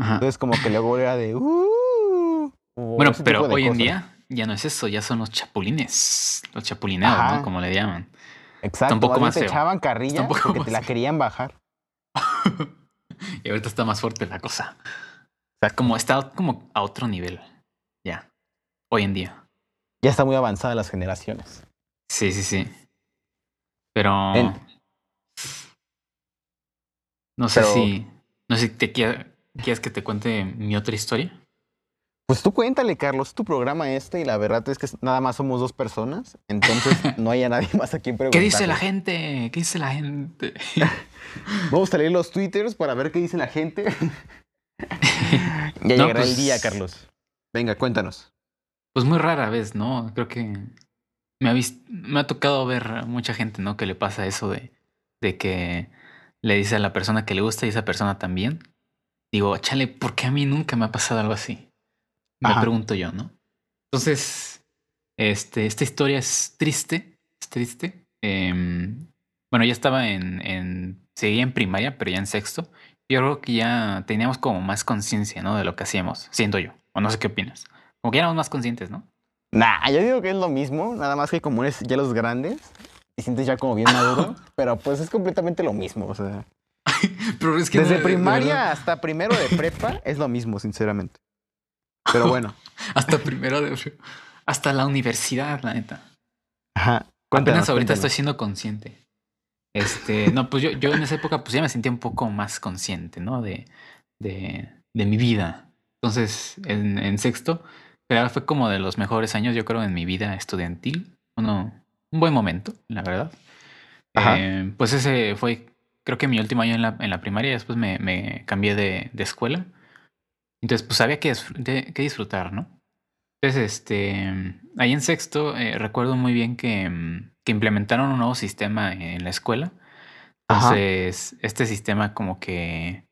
Ajá. Entonces como que luego era de... "Uh", Bueno, pero hoy en día ya no es eso, ya son los chapulines. Los chapulineados, Ajá. ¿no? Como le llaman. Exacto, un poco más te echaban carrilla porque te la querían bajar. y ahorita está más fuerte la cosa. O sea, como está como a otro nivel. Hoy en día. Ya está muy avanzada las generaciones. Sí, sí, sí. Pero. En- No sé Pero- si. No sé si te quieres que te cuente mi otra historia. Pues tú cuéntale, Carlos, tu programa este y la verdad es que nada más somos dos personas, entonces no hay a nadie más a quien ¿Qué preguntar. dice la gente? ¿Qué dice la gente? Vamos a leer los twitters para ver qué dice la gente. ya No, llegará el pues- día, Carlos. Venga, cuéntanos. Pues muy rara vez, ¿no? Creo que me ha, me ha tocado ver a mucha gente, ¿no? Que le pasa eso de, de que le dice a la persona que le gusta y esa persona también. Digo, chale, ¿por qué a mí nunca me ha pasado algo así? Me Ajá. pregunto yo, ¿no? Entonces, este, esta historia es triste, es triste. Em, bueno, ya estaba en, en, seguía en primaria, pero ya en sexto. Yo creo que ya teníamos como más conciencia, ¿no? De lo que hacíamos, siento yo. O no sé qué opinas. Como que ya éramos más conscientes, ¿no? Nah, yo digo que es lo mismo, nada más que como eres ya los grandes, te sientes ya como bien maduro, pero pues es completamente lo mismo, o sea. Pero es que Desde no, primaria hasta primero de prepa es lo mismo, sinceramente. Pero bueno. hasta primero de hasta la universidad, la neta. Ajá. Apenas Cuéntanos, ahorita estoy siendo consciente. Este, no, pues yo, yo en esa época pues ya me sentía un poco más consciente, ¿no? De, de, de mi vida. Entonces, en, en sexto, pero fue como de los mejores años, yo creo, en mi vida estudiantil. Uno, un buen momento, la verdad. Ajá. Eh, pues ese fue, creo que mi último año en la, en la primaria, después me, me cambié de, de escuela. Entonces, pues había que, de- que disfrutar, ¿no? Entonces, este, ahí en sexto, eh, recuerdo muy bien que, mm, que implementaron un nuevo sistema en la escuela. Ajá. Entonces, este sistema como que,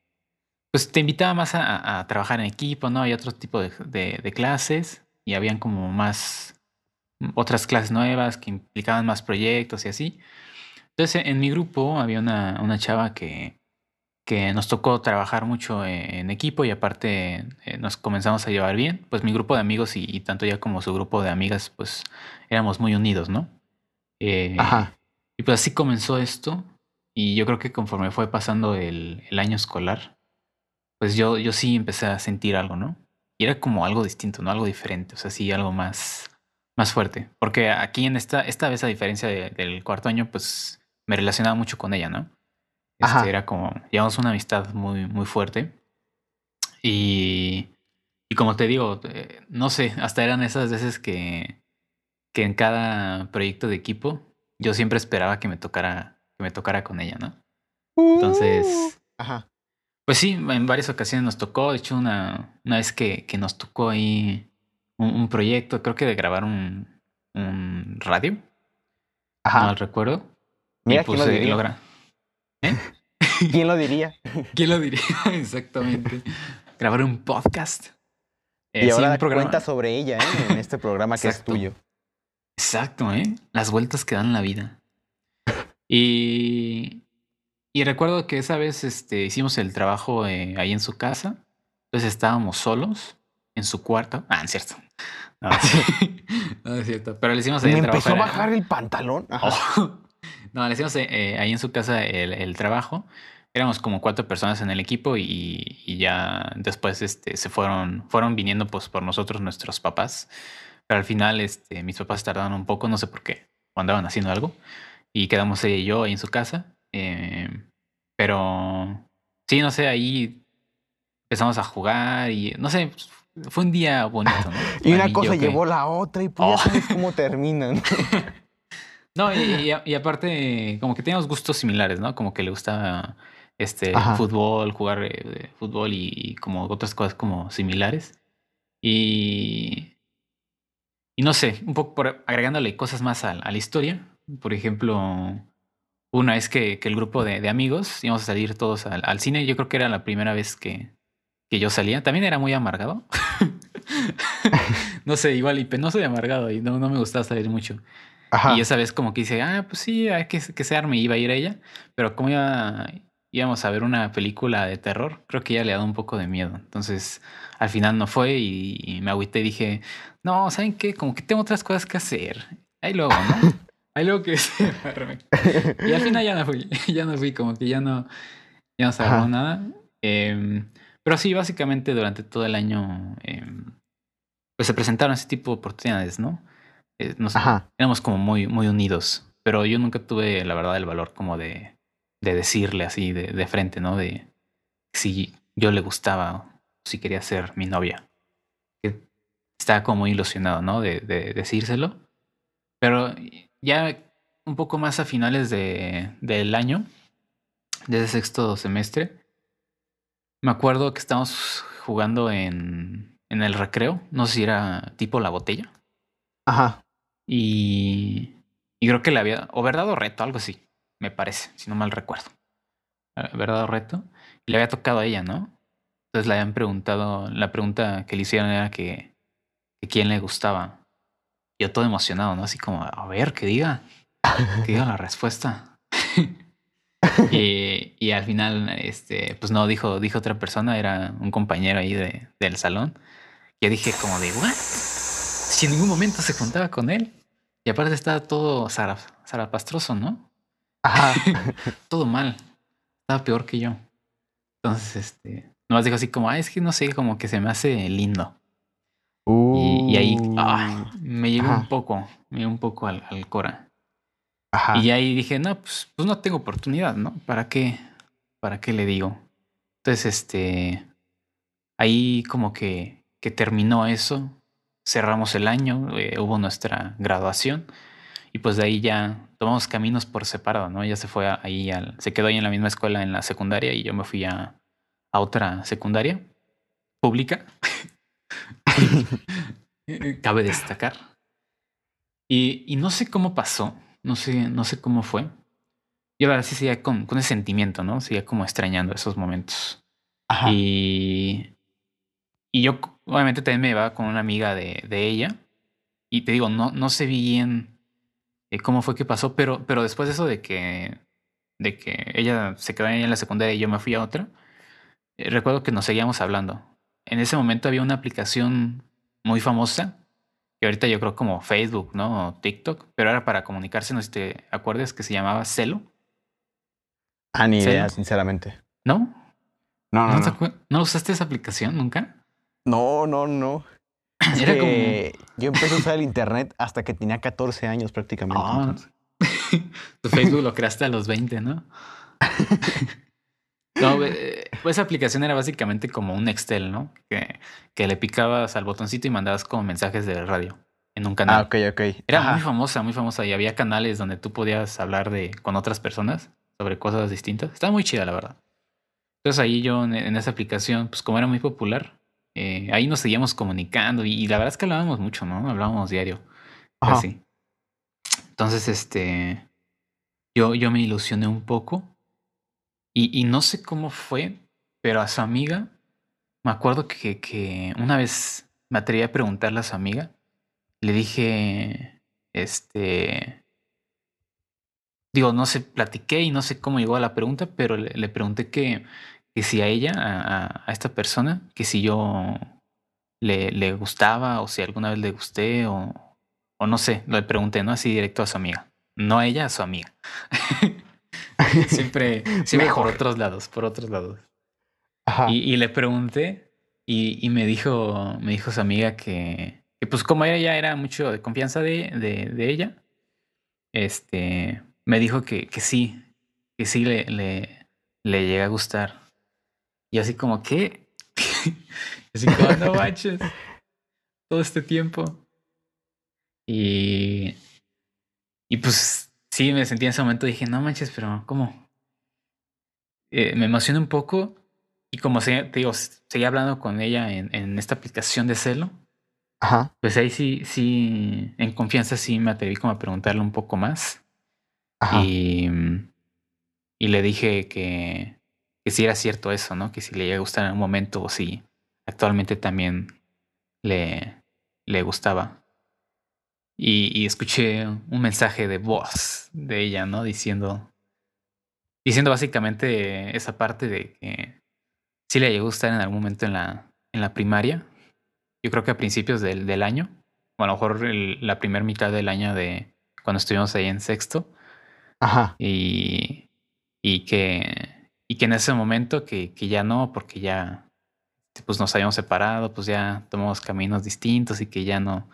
pues te invitaba más a, a trabajar en equipo, ¿no? Había otro tipo de, de- de clases y habían como más, otras clases nuevas que implicaban más proyectos y así. Entonces, en mi grupo había una, una chava que, que nos tocó trabajar mucho eh, en equipo y aparte eh, nos comenzamos a llevar bien. Pues mi grupo de amigos y, y tanto ella como su grupo de amigas, pues éramos muy unidos, ¿no? Eh, Ajá. y pues así comenzó esto. Y yo creo que conforme fue pasando el, el año escolar, pues yo, yo sí empecé a sentir algo, ¿no? Y era como algo distinto, ¿no? Algo diferente, o sea, sí, algo más, más fuerte. Porque aquí en esta, esta vez, a diferencia de- del cuarto año, pues me relacionaba mucho con ella, ¿no? Este, Ajá. era como, llevamos una amistad muy, muy fuerte. Y, y como te digo, eh, no sé, hasta eran esas veces que, que en cada proyecto de equipo yo siempre esperaba que me tocara, que me tocara con ella, ¿no? Entonces, Ajá. Pues sí, en varias ocasiones nos tocó. De hecho, una, una vez que, que nos tocó ahí un, un proyecto, creo que de grabar un, un radio, no Ajá. mal recuerdo. Mira, y pues ¿quién lo eh, diría? logra- ¿Quién lo diría? ¿Quién lo diría? Exactamente. Grabar un podcast. Eh, y sí, ahora un programa. cuenta sobre ella ¿eh? en este programa que Exacto. es tuyo. Exacto, ¿eh? Las vueltas que dan la vida. Y, y recuerdo que esa vez este, hicimos el trabajo eh, ahí en su casa. Entonces estábamos solos en su cuarto. Ah, no es cierto. No, sí. No, es cierto. Pero le hicimos ahí Me el trabajo. empezó a bajar el pantalón. Ajá. Oh. No, le hicimos eh, ahí en su casa el, el trabajo. Éramos como cuatro personas en el equipo y, y ya después este, se fueron, fueron viniendo pues, por nosotros nuestros papás. Pero al final este, mis papás tardaron un poco, no sé por qué, o andaban haciendo algo. Y quedamos ella y yo ahí en su casa. Eh, pero sí, no sé, ahí empezamos a jugar y no sé, fue un día bonito, ¿no? Y una cosa que- llevó la otra y pues Oh. ya sabes cómo terminan. No, y, y- y aparte, como que teníamos gustos similares, ¿no? Como que le gustaba este Ajá. fútbol, jugar eh, fútbol y, y como otras cosas como similares. Y, y no sé, un poco por, agregándole cosas más a, a la historia. Por ejemplo, una vez que, que el grupo de, de amigos íbamos a salir todos al, al cine, yo creo que era la primera vez que, que yo salía. También era muy amargado. no sé, igual y penoso y amargado y no, no me gustaba salir mucho. Ajá. Y esa vez como que dice, ah, pues sí, hay que, que se arme, iba a ir ella, pero como iba, íbamos a ver una película de terror, creo que ella le ha dado un poco de miedo. Entonces, al final no fue y, y me agüité y dije, no, ¿saben qué? Como que tengo otras cosas que hacer. Ahí luego, ¿no? Ahí luego que se. Y al final ya no fui, ya no fui, como que ya no, ya no se Ajá. nada. Em, pero sí, básicamente durante todo el año, em, pues se presentaron ese tipo de oportunidades, ¿no? Eh, nos- éramos como muy, muy unidos, pero yo nunca tuve, la verdad, el valor como de, de decirle así de, de frente, ¿no? De si yo le gustaba, si quería ser mi novia. Estaba como muy ilusionado, ¿no? De, de decírselo. Pero ya un poco más a finales de, del año, de ese sexto semestre, me acuerdo que estábamos jugando en, en el recreo, no sé si era tipo la botella. Ajá. Y, y creo que le había, o verdad o reto, algo así, me parece, si no mal recuerdo. Eh, Verdad o reto. Y le había tocado a ella, ¿no? Entonces le habían preguntado, la pregunta que le hicieron era que, que quién le gustaba. Yo todo emocionado, ¿no? Así como, a ver, que diga, que diga la respuesta. y, y al final, este, pues no, dijo, dijo otra persona, era un compañero ahí de, del salón. Yo dije como de, ¿what? Si en ningún momento se juntaba con él. Y aparte estaba todo zara- zarapastroso, ¿no? Ajá. Todo mal. Estaba peor que yo. Entonces, este, nomás dijo así como, ah, es que no sé, como que se me hace lindo. Y, y ahí ah, me llegó Ajá. un poco, me llegó un poco al, al cora. Ajá. Y ahí dije, no, pues, pues no tengo oportunidad, ¿no? ¿Para qué? ¿Para qué le digo? Entonces, este, ahí como que, que terminó eso, cerramos el año, eh, hubo nuestra graduación y pues de ahí ya tomamos caminos por separado, ¿no? Ella se fue ahí, al, se quedó ahí en la misma escuela en la secundaria y yo me fui a, a otra secundaria pública. Cabe destacar. Y, y no sé cómo pasó, no sé, no sé cómo fue. Yo la verdad sí seguía con, con ese sentimiento, ¿no? Seguía como extrañando esos momentos. Ajá. Y, y yo obviamente también me llevaba con una amiga de, de ella. Y te digo, no, no sé bien eh, cómo fue que pasó, pero, pero después de eso de que, de que ella se quedó en la secundaria y yo me fui a otra, eh, recuerdo que nos seguíamos hablando. En ese momento había una aplicación muy famosa, que ahorita yo creo como Facebook, ¿no? O TikTok, pero era para comunicarse, no sé si te acuerdas, que se llamaba Celo, Ah, ni ¿Sí? idea, sinceramente. ¿no? No, no, ¿No, te no. acuer- ¿No usaste esa aplicación nunca? No, no, no. Era que yo empecé a usar el internet hasta que tenía 14 años prácticamente. Ah, tu Facebook lo creaste a los 20, ¿no? No, pues esa aplicación era básicamente como un Excel, ¿no? Que, que le picabas al botoncito y mandabas como mensajes de radio en un Ah, canal. ok, ok. Era Ajá. muy famosa, muy famosa. Y había canales donde tú podías hablar de, con otras personas sobre cosas distintas. Estaba muy chida, la verdad. Entonces ahí yo en, en esa aplicación, pues como era muy popular, eh, ahí nos seguíamos comunicando. Y, y la verdad es que hablábamos mucho, ¿no? Hablábamos diario. Ajá. Casi. Entonces, este. Yo, yo me ilusioné un poco. Y, no sé cómo fue, pero a su amiga, me acuerdo que, una vez me atreví a preguntarle a su amiga. Le dije, este. Digo, no sé, platiqué y no sé cómo llegó a la pregunta, pero le, pregunté que, que si a ella, a esta persona, que si yo le, le gustaba o si alguna vez le gusté o, o no sé, le pregunté, ¿no? Así directo a su amiga. No a ella, a su amiga. siempre siempre por otros lados, por otros lados. Ajá. Y, y le pregunté y, y me dijo, me dijo su amiga que, que pues como ella ya era mucho de confianza de, de, de ella, este, me dijo que, que sí, que sí le, le, le llega a gustar. Y así como, ¿qué? así como, no manches, todo este tiempo. Y, y pues sí, me sentí en ese momento, dije, no manches, pero ¿cómo? Eh, me emocioné un poco y como se, te digo, seguía hablando con ella en, en esta aplicación de celo, Ajá. pues ahí sí, sí, en confianza sí me atreví como a preguntarle un poco más. Ajá. Y, y le dije que, que si era cierto eso, ¿no? Que si le iba a gustar en un momento o si actualmente también le, le gustaba. Y, y escuché un mensaje de voz de ella, ¿no? Diciendo, diciendo básicamente esa parte de que sí le llegó a gustar en algún momento en la, en la primaria. Yo creo que a principios del, del año, o a lo mejor el- la primera mitad del año de cuando estuvimos ahí en sexto. Ajá. Y, y que y que en ese momento que, que ya no, porque ya pues nos habíamos separado, pues ya tomamos caminos distintos y que ya no,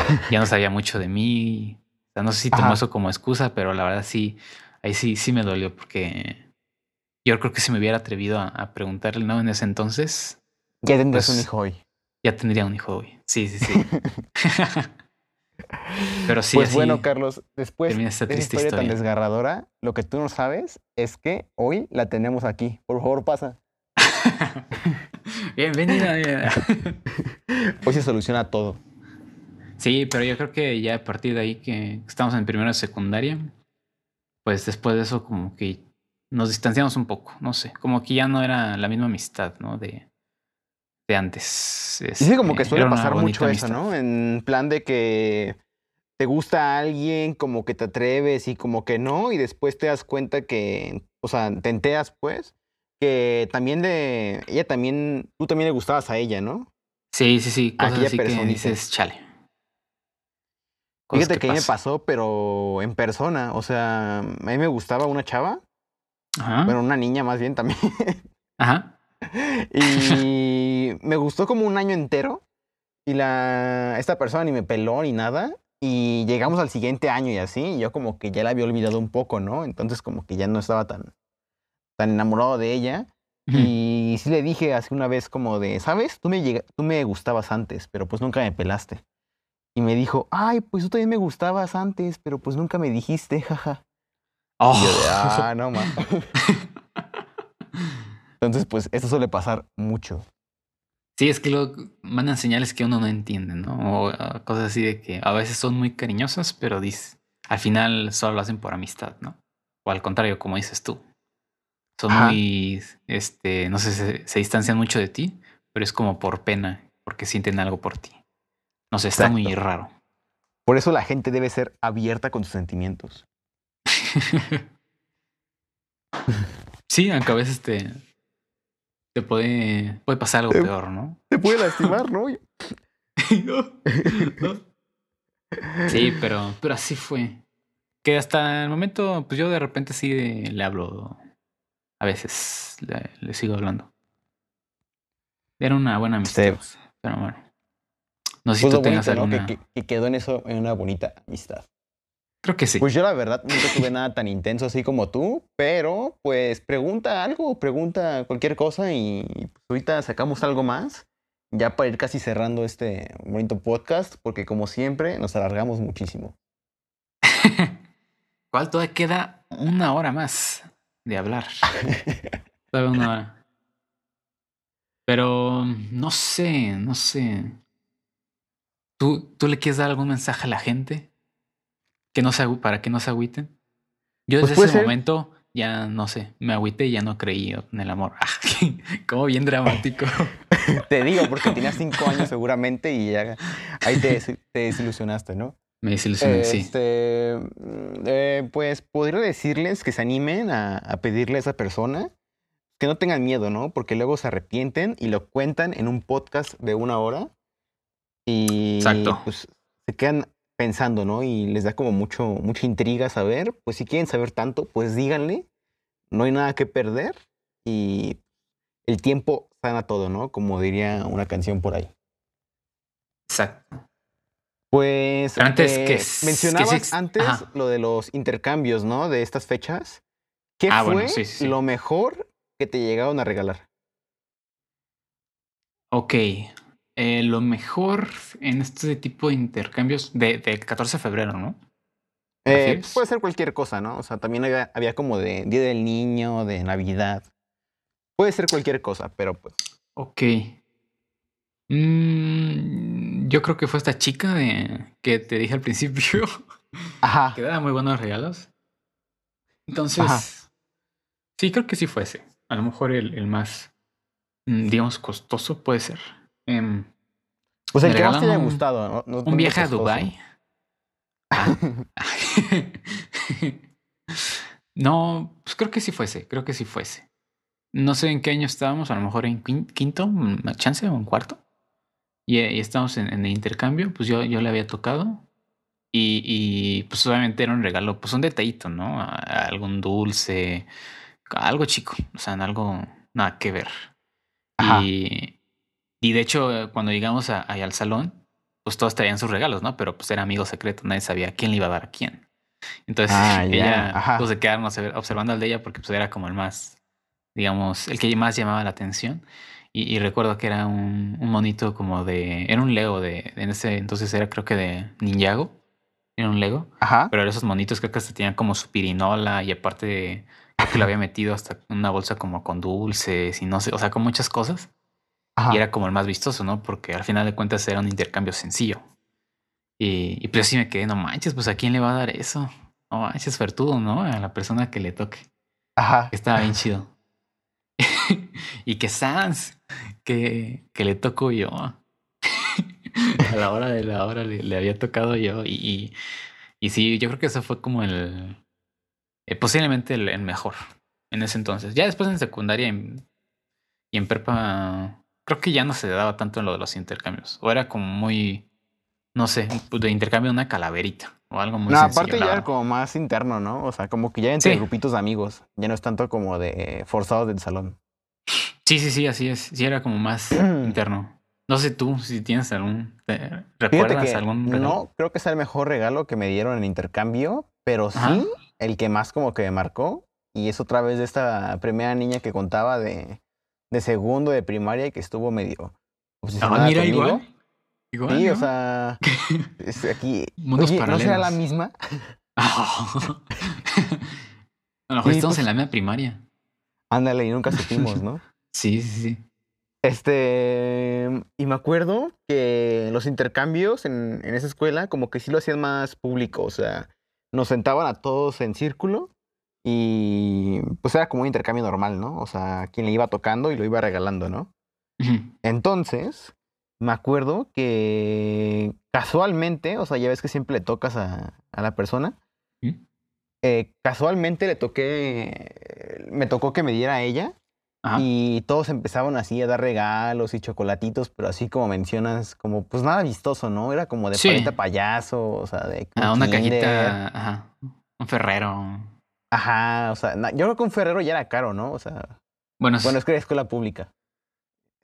ya no sabía mucho de mí. O sea, no sé si tomó Ajá. eso como excusa, pero la verdad sí, ahí sí, sí me dolió porque yo creo que si me hubiera atrevido a, a preguntarle, ¿no? En ese entonces, Ya tendrás Pues- un hijo hoy. ya tendría un hijo hoy. Sí, sí, sí. pero sí, pues así- bueno, Carlos, después de esta triste historia tan historia. desgarradora, lo que tú no sabes es que hoy la tenemos aquí. Por favor, pasa. Bienvenida. Hoy se soluciona todo. Sí, pero yo creo que ya a partir de ahí que estamos en primera secundaria, pues después de eso como que nos distanciamos un poco, no sé, como que ya no era la misma amistad, ¿no? De, de antes. Y sí, como que Este, suele pasar mucho eso. ¿no? En plan de que te gusta a alguien, como que te atreves y como que no, y después te das cuenta que, o sea, te enteras pues, que también de, ella también, tú también le gustabas a ella, ¿no? Sí, sí, sí, cosas Aquella así que dices, chale. Fíjate que, a mí me pasó, pero en persona, o sea, a mí me gustaba una chava, Ajá. bueno, una niña más bien también, Ajá. y me gustó como un año entero, y la, esta persona ni me peló ni nada, y llegamos al siguiente año y así, y yo como que ya la había olvidado un poco, ¿no? Entonces como que ya no estaba tan, tan enamorado de ella. Y sí le dije hace una vez como de, ¿sabes? Tú me, llega- tú me gustabas antes, pero pues nunca me pelaste. Y me dijo, ay, pues tú también me gustabas antes, pero pues nunca me dijiste, jaja. Oh. Y yo de, ah, no más. Entonces, pues esto suele pasar mucho. Sí, es que luego mandan señales que uno no entiende, ¿no? O ah, cosas así de que a veces son muy cariñosas, pero dices, al final solo lo hacen por amistad, ¿no? O al contrario, como dices tú. Son Ajá. muy, este, no sé, se, se distancian mucho de ti, pero es como por pena, porque sienten algo por ti. No sé, está muy raro. Por eso la gente debe ser abierta con sus sentimientos. sí, aunque a veces te, te puede, puede pasar algo Te- peor, ¿no? Te puede lastimar, ¿no? Sí, pero, pero así fue. Que hasta el momento, pues yo de repente sí le hablo. A veces le, le sigo hablando. Era una buena amistad. Sí. Pero bueno. No sé si Pues tú lo tengas bonito, alguna. que, que quedó en eso, en una bonita amistad. Creo que sí. Pues yo la verdad nunca tuve nada tan intenso así como tú, pero pues pregunta algo, pregunta cualquier cosa y pues, ahorita sacamos algo más, ya para ir casi cerrando este bonito podcast, porque como siempre nos alargamos muchísimo. ¿Cuál todavía queda una hora más de hablar? Todavía una hora. Pero no sé, no sé. ¿Tú, ¿Tú le quieres dar algún mensaje a la gente? Que no se, para que no se agüiten. Yo Pues desde puede ese ser. momento ya no sé, me agüité y ya no creí en el amor. Ah, Como bien dramático. Te digo, porque tenías cinco años seguramente y ya ahí te desilusionaste, ¿no? Me desilusioné, sí. Este, mm, eh, pues podría decirles que se animen a, a pedirle a esa persona que no tengan miedo, ¿no? Porque luego se arrepienten y lo cuentan en un podcast de una hora y Exacto. pues se quedan pensando, ¿no? Y les da como mucho, mucha intriga saber. Pues si quieren saber tanto, pues díganle. No hay nada que perder y el tiempo sana todo, ¿no? Como diría una canción por ahí. Exacto. Pues antes eh, que mencionabas antes ajá. lo de los intercambios, ¿no? De estas fechas. ¿Qué Ah, fue bueno, sí. lo mejor que te llegaron a regalar? Ok. Eh, lo mejor en este tipo de intercambios de, del 14 de febrero, ¿no? Eh, ¿Refieres? puede ser cualquier cosa, ¿no? O sea, también había, había como de Día del Niño, de Navidad. Puede ser cualquier cosa, pero pues. Ok. Mm, yo creo que fue esta chica de, que te dije al principio Ajá. que daba muy buenos regalos. Entonces, Ajá. sí, creo que sí fue ese. A lo mejor el, el más, mm, digamos, costoso puede ser. Em, Pues el que más te haya gustado, ¿no? No- Un viaje a. Dubai. Ah. no, pues creo que sí fuese, creo que sí fuese. No sé en qué año estábamos, a lo mejor en quin- quinto, una chance o en cuarto. Y, y estábamos en, en el intercambio, pues yo, yo le había tocado. Y, y, pues obviamente era un regalo, pues un detallito, ¿no? A- a algún dulce, algo chico, o sea, algo nada que ver. Ajá. Y, y de hecho, eh, cuando llegamos a- ahí al salón, pues todos traían sus regalos, ¿no? Pero pues era amigo secreto, nadie sabía quién le iba a dar a quién. Entonces Ah, ella ajá. pues se quedaron observ- observando al de ella porque pues era como el más, digamos, el que más llamaba la atención. Y, y recuerdo que era un, un monito como de, era un Lego de, en ese entonces era creo que de Ninjago, era un Lego. Ajá. Pero esos monitos creo que hasta tenían como su pirinola y aparte creo que lo había metido hasta una bolsa como con dulces y no sé, o sea, con muchas cosas. Ajá. Y era como el más vistoso, ¿no? Porque al final de cuentas era un intercambio sencillo. Y, y pues sí me quedé, no manches, pues a quién le va a dar eso. No manches, Fertudo, ¿no? A la persona que le toque. Ajá. Que estaba bien chido. y que Sans, que, que le tocó yo. a la hora de la hora le, le había tocado yo. Y, y, y sí, yo creo que eso fue como el. eh, posiblemente el, el mejor en ese entonces. Ya después en secundaria en- y en prepa, creo que ya no se daba tanto en lo de los intercambios. O era como muy. No sé, de intercambio una calaverita o algo muy No, sencillo. aparte ya era como más interno, ¿no? O sea, como que ya entre Sí. grupitos de amigos. Ya no es tanto como de forzados del salón. Sí, sí, sí, así es. Sí, era como más interno. No sé tú si tienes algún. te- ¿Recuerdas algún regalo? no creo que sea el mejor regalo que me dieron en intercambio, pero sí Ajá. el que más como que me marcó. Y es otra vez de esta primera niña que contaba de, de segundo de primaria y que estuvo medio obsesionada Ah, mira, conmigo. igual. Igual. Sí, o sea, es aquí. Mundos Oye, ¿no será la misma? a lo mejor estamos pues- en la misma primaria. Ándale, y nunca supimos, ¿no? Sí, sí, sí. Este, y me acuerdo que los intercambios en, en esa escuela como que sí lo hacían más público, o sea, nos sentaban a todos en círculo y pues era como un intercambio normal, ¿no? O sea, quien le iba tocando y lo iba regalando, ¿no? Entonces, me acuerdo que casualmente, o sea, ya ves que siempre le tocas a, a la persona, eh, casualmente le toqué, me tocó que me diera a ella Ajá. y todos empezaban así a dar regalos y chocolatitos, pero así como mencionas, como pues nada vistoso, ¿no? Era como de Sí. paleta payaso, o sea, de Ah, un una Kinder. cajita. Ajá. Un ferrero. Ajá, o sea, yo creo que un Ferrero ya era caro, ¿no? O sea, Bueno, bueno, es que era escuela pública.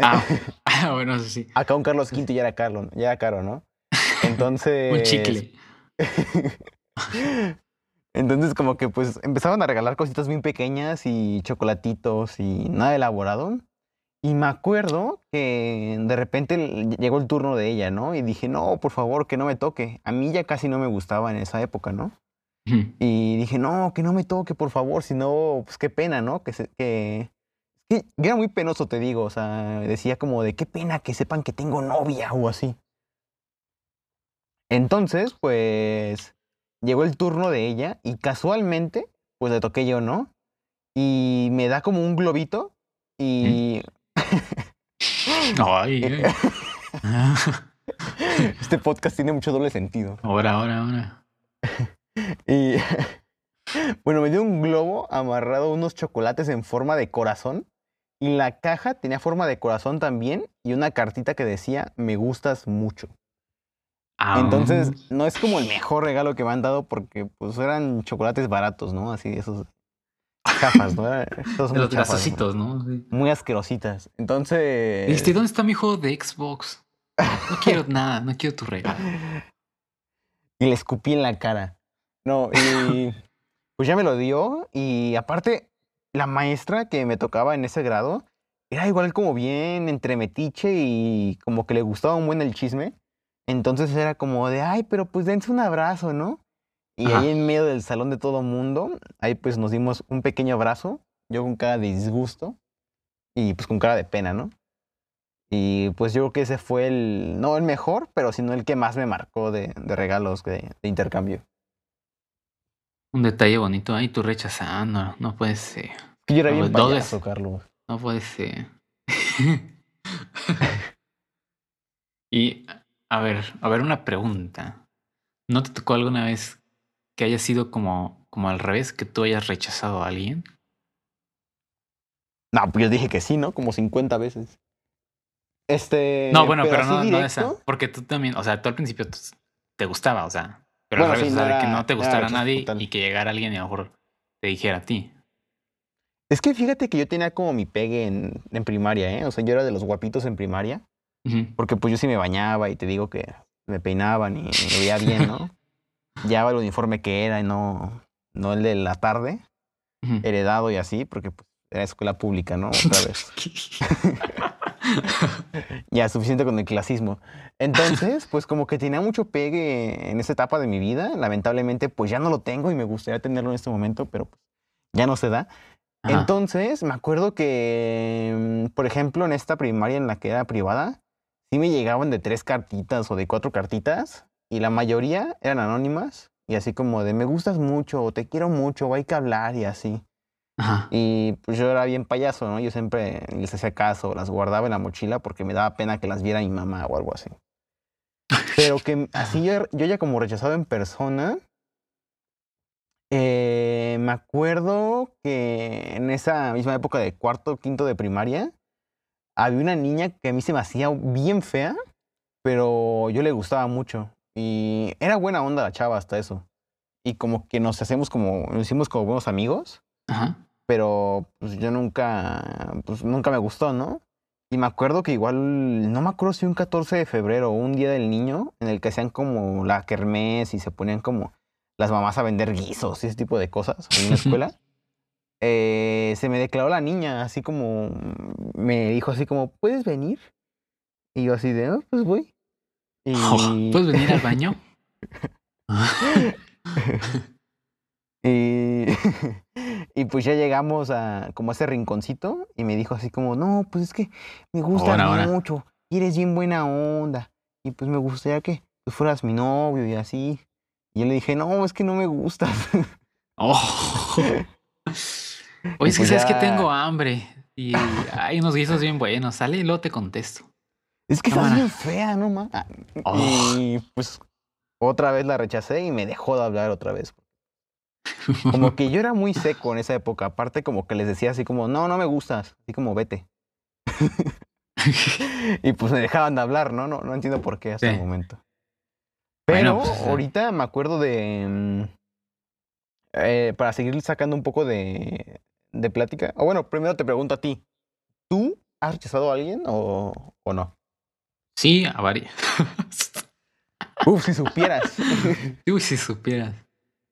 Ah, ah, bueno, eso sí. Acá un Carlos V ya era caro, ya era caro, ¿no? Entonces. Un chicle. Entonces, como que pues empezaban a regalar cositas bien pequeñas y chocolatitos y nada elaborado. Y me acuerdo que de repente llegó el turno de ella, ¿no? Y dije, no, por favor, que no me toque. A mí ya casi no me gustaba en esa época, ¿no? Y dije, no, que no me toque, por favor, si no, pues qué pena, ¿no? Que, se, que... yo era muy penoso, te digo, o sea, decía como de qué pena que sepan que tengo novia o así. Entonces, pues, llegó el turno de ella y casualmente, pues le toqué yo, ¿no? Y me da como un globito y Ay, eh. Este podcast tiene mucho doble sentido. Ahora, ahora, ahora. Y bueno, me dio un globo amarrado a unos chocolates en forma de corazón. Y la caja tenía forma de corazón también y una cartita que decía, me gustas mucho. Ah, Entonces, no es como el mejor regalo que me han dado porque pues eran chocolates baratos, ¿no? Así, esos chafas, ¿no? Esos de los chafas, ¿no? grasositos, ¿no? Sí. Muy asquerositas. Entonces... Dijiste, ¿dónde está mi juego de Xbox? No quiero nada, no quiero tu regalo. y le escupí en la cara. No, y pues ya me lo dio. Y aparte, la maestra que me tocaba en ese grado era igual como bien entre metiche y como que le gustaba un buen el chisme. Entonces era como de, ay, pero pues dense un abrazo, ¿no? Y Ajá. ahí en medio del salón de todo mundo, ahí pues nos dimos un pequeño abrazo, yo con cara de disgusto y pues con cara de pena, ¿no? Y pues yo creo que ese fue el, no el mejor, pero sino el que más me marcó de, de regalos de, de intercambio. Un detalle bonito. Ay, tú rechazando. No puede ser. Que yo era No, bien payaso. Carlos. No puede ser. y A ver, a ver, una pregunta. ¿No te tocó alguna vez que haya sido como, como al revés, que tú hayas rechazado a alguien? No, pues yo dije que sí, ¿no? Como 50 veces. Este. No, bueno, pero, así no, no esa. Porque tú también, o sea, tú al principio te gustaba, o sea, pero Bueno, al revés, sí, o sea, no de que no te gustara rechazo nadie total. y que llegara alguien y a lo mejor te dijera a ti. Es que fíjate que yo tenía como mi pegue en, en primaria, ¿eh? O sea, yo era de los guapitos en primaria. Porque pues yo sí me bañaba y te digo que me peinaban y me veía bien, ¿no? Llevaba el uniforme que era y no, no el de la tarde, heredado y así, porque pues era escuela pública, ¿no? Otra vez. ya, suficiente con el clasismo. Entonces, pues como que tenía mucho pegue en esa etapa de mi vida. Lamentablemente, pues ya no lo tengo y me gustaría tenerlo en este momento, pero pues, ya no se da. Ajá. Entonces, me acuerdo que, mm, por ejemplo, en esta primaria en la que era privada, sí me llegaban de tres cartitas o de cuatro cartitas y la mayoría eran anónimas y así como de me gustas mucho o te quiero mucho o hay que hablar y así. Ajá. Y pues yo era bien payaso, ¿no? Yo siempre les hacía caso, las guardaba en la mochila porque me daba pena que las viera mi mamá o algo así. Pero que así yo, yo ya como rechazado en persona, eh, me acuerdo que en esa misma época de cuarto, quinto de primaria, había una niña que a mí se me hacía bien fea, pero yo le gustaba mucho. Y era buena onda la chava hasta eso. Y como que nos hacemos como, nos hicimos como buenos amigos Ajá. pero pues yo nunca, pues nunca me gustó, ¿no? Y me acuerdo que igual, no me acuerdo si un 14 de febrero o un día del niño, en el que hacían como la kermés y se ponían como las mamás a vender guisos y ese tipo de cosas en la escuela. eh, se me declaró la niña, así como, me dijo así como, ¿puedes venir? Y yo así de, "Ah, pues voy. Y... ¿Puedes venir al baño? Y, y pues ya llegamos a como a ese rinconcito y me dijo así como, no, pues es que me gustas ahora. mucho y eres bien buena onda y pues me gustaría que tú fueras mi novio y así. Y yo le dije, no, es que no me gustas. Oh. Oye, es que pues sabes que tengo hambre y hay unos guisos bien buenos. Sale y luego te contesto. es que estás Cámara. bien fea, no. Ah, Oh. Y pues otra vez la rechacé y me dejó de hablar otra vez. Como que yo era muy seco en esa época. Aparte como que les decía así como, no, no me gustas. Así como, vete. Y pues me dejaban de hablar, ¿no? No, no entiendo por qué hasta Sí. el momento. Pero Bueno, pues, ahorita me acuerdo de... mm, eh, para seguir sacando un poco de, de plática. O bueno, primero te pregunto a ti. ¿Tú has rechazado a alguien o, o no? Sí, a varias. Uf, si supieras. Uy, si supieras.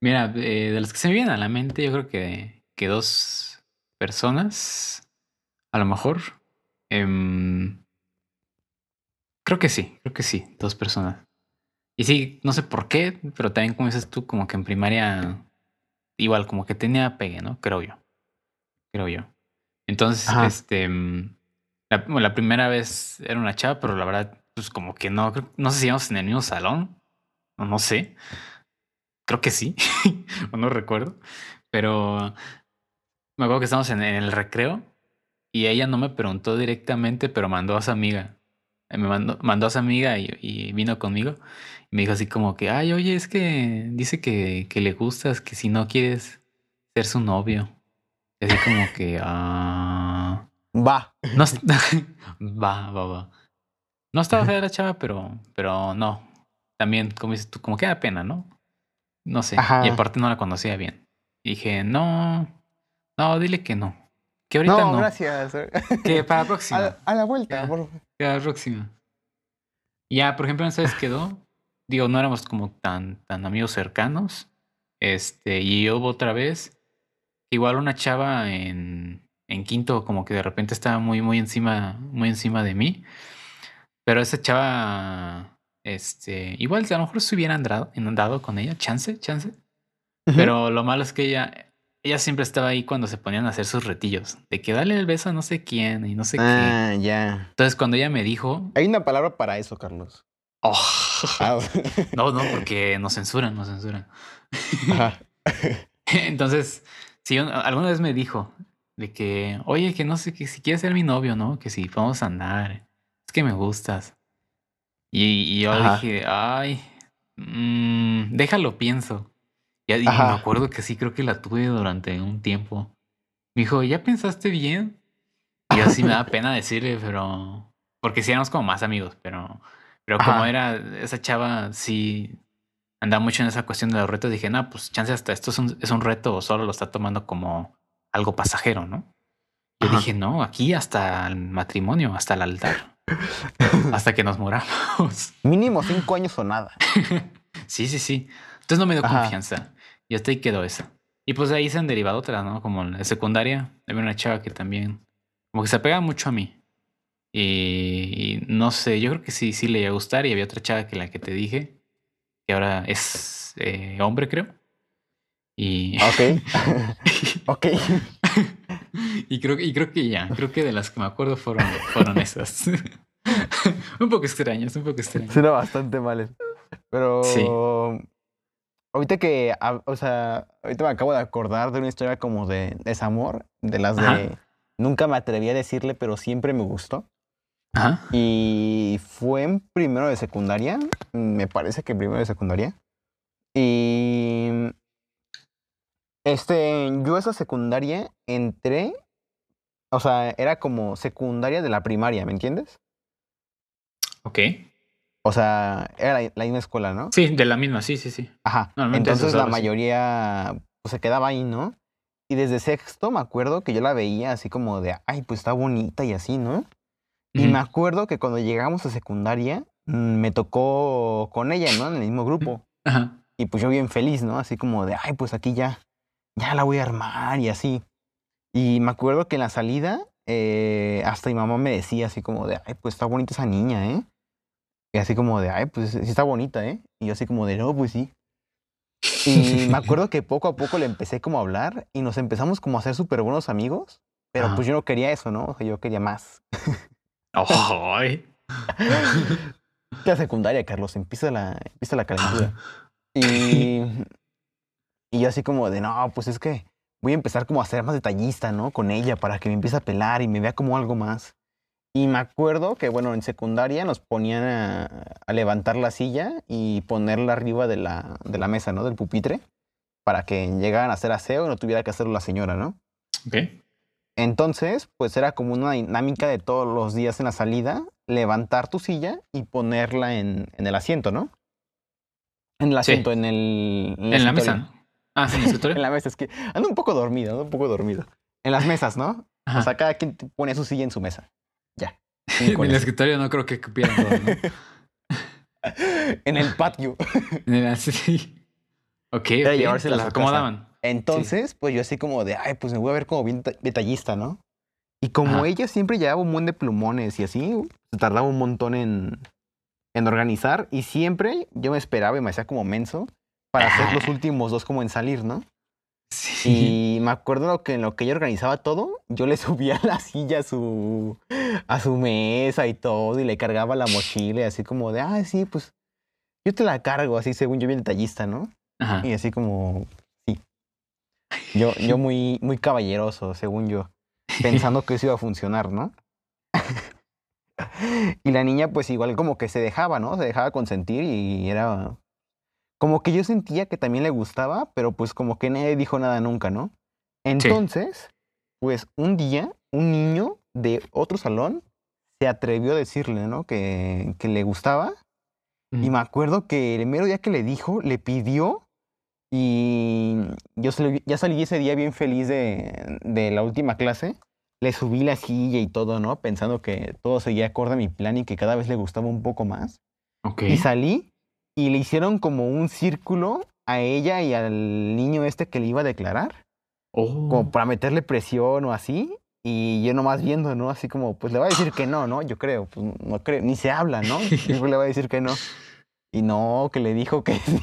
Mira, eh, de los que se me vienen a la mente, yo creo que, que dos personas, a lo mejor. em, creo que sí, creo que sí, dos personas. Y sí, no sé por qué, pero también como dices tú, como que en primaria, igual, como que tenía pegue, ¿no? Creo yo. Creo yo. Entonces, Ajá. este, mm, la, la primera vez era una chava, pero la verdad, pues como que no, no sé si íbamos en el mismo salón, o no sé. Creo que sí, o no recuerdo. Pero me acuerdo que estábamos en, el recreo y ella no me preguntó directamente, pero mandó a su amiga. Eh, Me mandó, mandó a su amiga y, y vino conmigo. Y me dijo así como que, ay, oye, es que dice que, que le gustas, que si no quieres ser su novio. Y así como que, ah. Va. No, va, va, va. No estaba fea la chava, pero, pero no. También, como dices tú, como que da pena, ¿no? No sé. Ajá. Y aparte no la conocía bien. Y dije, no, no, dile que no. Que ahorita No, no. gracias. Que para la A, próxima. la- a la vuelta. Ya. por- Que para la próxima. Ya, por ejemplo, ¿sabes quedó? Digo, no éramos como tan, tan amigos cercanos. Este, y hubo otra vez, igual una chava en, en quinto, como que de repente estaba muy, muy encima, muy encima de mí. Pero esa chava, este, igual a lo mejor se hubieran andado, andado con ella, chance, chance. Pero lo malo es que ella, ella siempre estaba ahí cuando se ponían a hacer sus retillos, de que dale el beso a no sé quién y no sé qué. Ah, ya. Entonces cuando ella me dijo, Hay una palabra para eso, Carlos. oh, Ah, no, no, porque nos censuran, nos censuran. ajá. Entonces, si alguna vez me dijo de que, oye, que no sé, que si quieres ser mi novio, ¿no? Que si podemos andar, es que me gustas. Y, y yo Ajá. dije, ay, mm, déjalo, pienso. Y, y me acuerdo que sí, creo que la tuve durante un tiempo. Me dijo, ¿ya pensaste bien? Y yo sí me da pena decirle, pero... Porque sí éramos como más amigos, pero... Pero como era esa chava, sí andaba mucho en esa cuestión de los retos, dije, no, pues chance hasta esto es un, es un reto o solo lo está tomando como algo pasajero, ¿no? Yo Ajá. dije, no, aquí hasta el matrimonio, hasta el altar, hasta que nos moramos. Mínimo cinco años o nada. Sí, sí, sí. Entonces no me dio Ajá. confianza. Y hasta ahí quedó esa. Y pues de ahí se han derivado otras, ¿no? Como en la secundaria, había una chava que también, como que se apega mucho a mí. Y, y no sé, yo creo que sí, sí le iba a gustar. Y había otra chava que la que te dije, que ahora es eh, hombre, creo. Y, Ok. ok. y, creo, y creo que ya, creo que de las que me acuerdo fueron, fueron esas. un poco extrañas, un poco extrañas. Suena bastante mal. Pero. Sí. Ahorita que. ah, O sea, ahorita me acabo de acordar de una historia como de desamor. De las Ajá. de. Nunca me atreví a decirle, pero siempre me gustó. Ajá. Y fue en primero de secundaria. Me parece que primero de secundaria. Y. Este, yo esa secundaria entré. O sea, era como secundaria de la primaria, ¿me entiendes? Ok. O sea, era la, la misma escuela, ¿no? Sí, de la misma, sí, sí, sí. Ajá. Normalmente Entonces es la mayoría pues, se quedaba ahí, ¿no? Y desde sexto me acuerdo que yo la veía así como de, ay, pues está bonita y así, ¿no? Y me acuerdo que cuando llegamos a secundaria mm, me tocó con ella, ¿no? En el mismo grupo. Ajá. Y pues yo bien feliz, ¿no? Así como de, ay, pues aquí ya, ya la voy a armar y así. Y me acuerdo que en la salida, eh, hasta mi mamá me decía así como de, ay, pues está bonita esa niña, ¿eh? Y así como de, ay, pues sí está bonita, ¿eh? Y yo así como de, no, pues sí. Y me acuerdo que poco a poco le empecé como a hablar y nos empezamos como a ser súper buenos amigos. Pero Ajá. pues yo no quería eso, ¿no? O sea, yo quería más. Ay. La secundaria, Carlos, empieza la, empieza la calentura. Y, y yo así como de, no, pues es que voy a empezar como a ser más detallista, ¿no? Con ella para que me empiece a pelar y me vea como algo más. Y me acuerdo que, bueno, en secundaria nos ponían a, a levantar la silla y ponerla arriba de la, de la mesa, ¿no? Del pupitre, para que llegaran a hacer aseo y no tuviera que hacerlo la señora, ¿no? Ok. Entonces, pues era como una dinámica de todos los días en la salida, levantar tu silla y ponerla en, en el asiento, ¿no? En el Sí. asiento, en el... en el En la mesa. Ah, sí, en el escritorio. En la mesa, es que ando un poco dormido, ando un poco dormido. En las mesas, ¿no? Ajá. O sea, cada quien pone su silla en su mesa. Ya. en el escritorio no creo que cupieran todos, ¿no? en el patio. En el- sí. Ok, Era ok, llevárselas las acomodaban. Entonces, pues yo así como de, ay, pues me voy a ver como bien deta- detallista, ¿no? Y como Ajá. ella siempre llevaba un montón de plumones y así, se tardaba un montón en, en organizar y siempre yo me esperaba y me hacía como menso para hacer los últimos dos como en salir, ¿no? Sí. Y me acuerdo que en lo que ella organizaba todo, yo le subía la silla a su, a su mesa y todo y le cargaba la mochila y así como de, ah, sí, pues yo te la cargo, así según yo bien detallista, ¿no? Ajá. Y así como, sí. Yo, yo muy, muy caballeroso, según yo, pensando que eso iba a funcionar, ¿no? y la niña, pues igual como que se dejaba, ¿no? Se dejaba consentir y era como que yo sentía que también le gustaba, pero pues como que nadie dijo nada nunca, ¿no? Entonces, pues un día, un niño de otro salón se atrevió a decirle, ¿no? Que, que le gustaba y me acuerdo que el mero día que le dijo, le pidió y yo salí- ya salí ese día bien feliz de, de la última clase. Le subí la silla y todo, ¿no? Pensando que todo seguía acorde a mi plan y que cada vez le gustaba un poco más. Ok. Y salí y le hicieron como un círculo a ella y al niño este que le iba a declarar, Oh. como para meterle presión o así. Y yo nomás viendo, ¿no? Así como, pues le va a decir que no, ¿no? Yo creo, pues no creo, ni se habla, ¿no? Yo le va a decir que no. Y no, que le dijo que sí,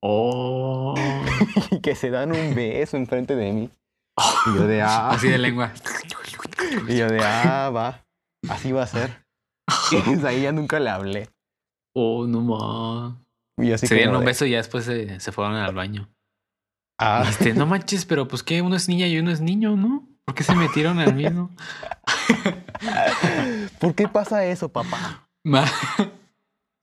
Oh. y que se dan un beso enfrente de mí. Y yo de, ah, Así de lengua. y yo de, ah, va, así va a ser. Y desde ahí ya nunca le hablé. Oh, no más. Y yo así Se dieron un de, beso y ya después se, se fueron al baño. ah, Este, no manches, pero pues que uno es niña y uno es niño, ¿no? ¿Por qué se metieron al mismo? ¿por qué pasa eso, papá?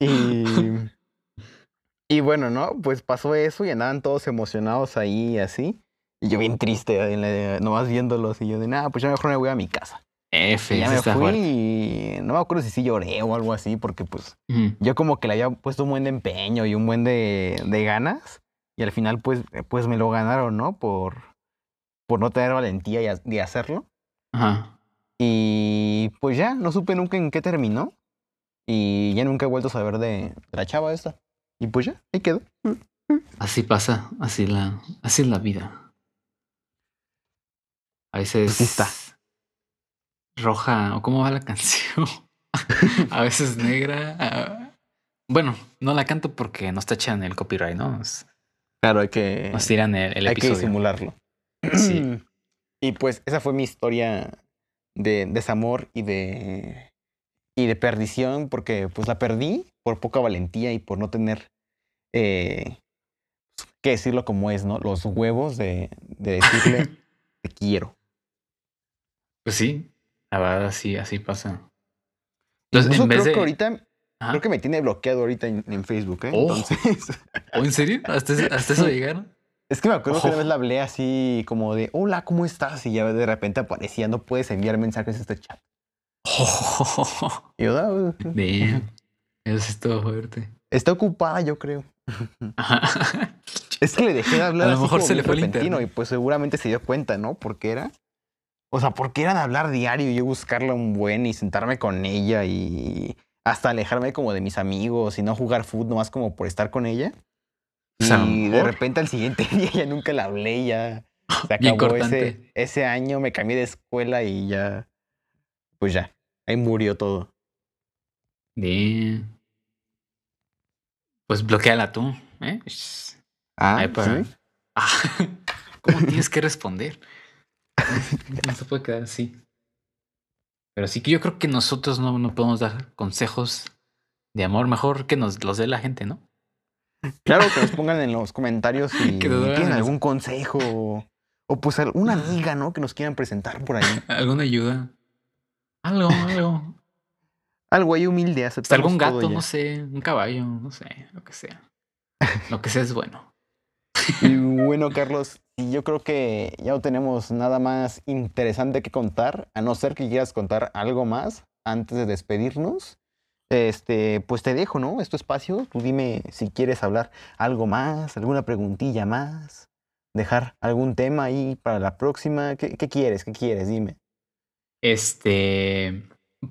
Y, y bueno, ¿no? Pues pasó eso y andaban todos emocionados ahí y así. Y yo bien triste, nomás viéndolos. Y yo de, nada, pues ya mejor me voy a mi casa. F, Y ya me fui y no me acuerdo si sí lloré o algo así, porque pues yo como que le había puesto un buen de empeño y un buen de, de ganas. Y al final pues, pues me lo ganaron, ¿no? Por, por no tener valentía y de hacerlo. Ajá. Y pues ya, no supe nunca en qué terminó. Y ya nunca he vuelto a saber de, de la chava esta. Y pues ya, ahí quedó. Así pasa, así la, así es la vida. A veces Así está. Roja, o cómo va la canción. a veces negra. bueno, no la canto porque nos tachan el copyright, ¿no? Nos, Claro, hay que, nos tiran el, el hay que episodio. disimularlo. Sí. Y pues esa fue mi historia de desamor y de, y de perdición, porque pues la perdí por poca valentía y por no tener, eh, que decirlo como es, ¿no? Los huevos de, de decirle te quiero. Pues sí, la verdad así, así pasa. Entonces, Incluso en vez creo de. que ahorita, Ajá. creo que me tiene bloqueado ahorita en, en Facebook, ¿eh? Oh. Entonces, ¿O en serio? ¿Hasta, hasta eso llegaron? es que me acuerdo que una Oh. vez la hablé así como de, hola, ¿cómo estás? Y ya de repente aparecía, no puedes enviar mensajes a este chat. Y yo, "Ah, Damn. Eso sí estuvo fuerte. Está ocupada, yo creo. Ajá. Es que le dejé de hablar A lo mejor se le fue el internet. y pues seguramente se dio cuenta, ¿no? Porque era. O sea, porque era de hablar diario y yo buscarla un buen y sentarme con ella y hasta alejarme como de mis amigos y no jugar fútbol nomás como por estar con ella. Pues, a lo Y de repente al siguiente día ya nunca la hablé, ya se Bien acabó ese, ese año, me cambié de escuela y ya, pues ya, ahí murió todo. Damn. Pues bloqueala tú, ¿eh? Ah, para- ¿sí? Ah, ¿Cómo tienes que responder? No se puede quedar así. Pero sí que yo creo que nosotros no, no podemos dar consejos de amor. Mejor que nos los dé la gente, ¿no? Claro, que nos pongan en los comentarios si tienen algún consejo o, o pues alguna amiga, ¿no? Que nos quieran presentar por ahí. ¿Alguna ayuda? Algo, algo. Algo ahí humilde, aceptamos algún gato, no sé, un caballo, no sé, lo que sea. Lo que sea es bueno. Y bueno, Carlos, yo creo que ya no tenemos nada más interesante que contar, a no ser que quieras contar algo más antes de despedirnos. Este, pues te dejo, ¿no? Es espacio. Tú dime si quieres hablar algo más, alguna preguntilla más, dejar algún tema ahí para la próxima. ¿Qué, qué quieres? ¿Qué quieres? Dime. Este,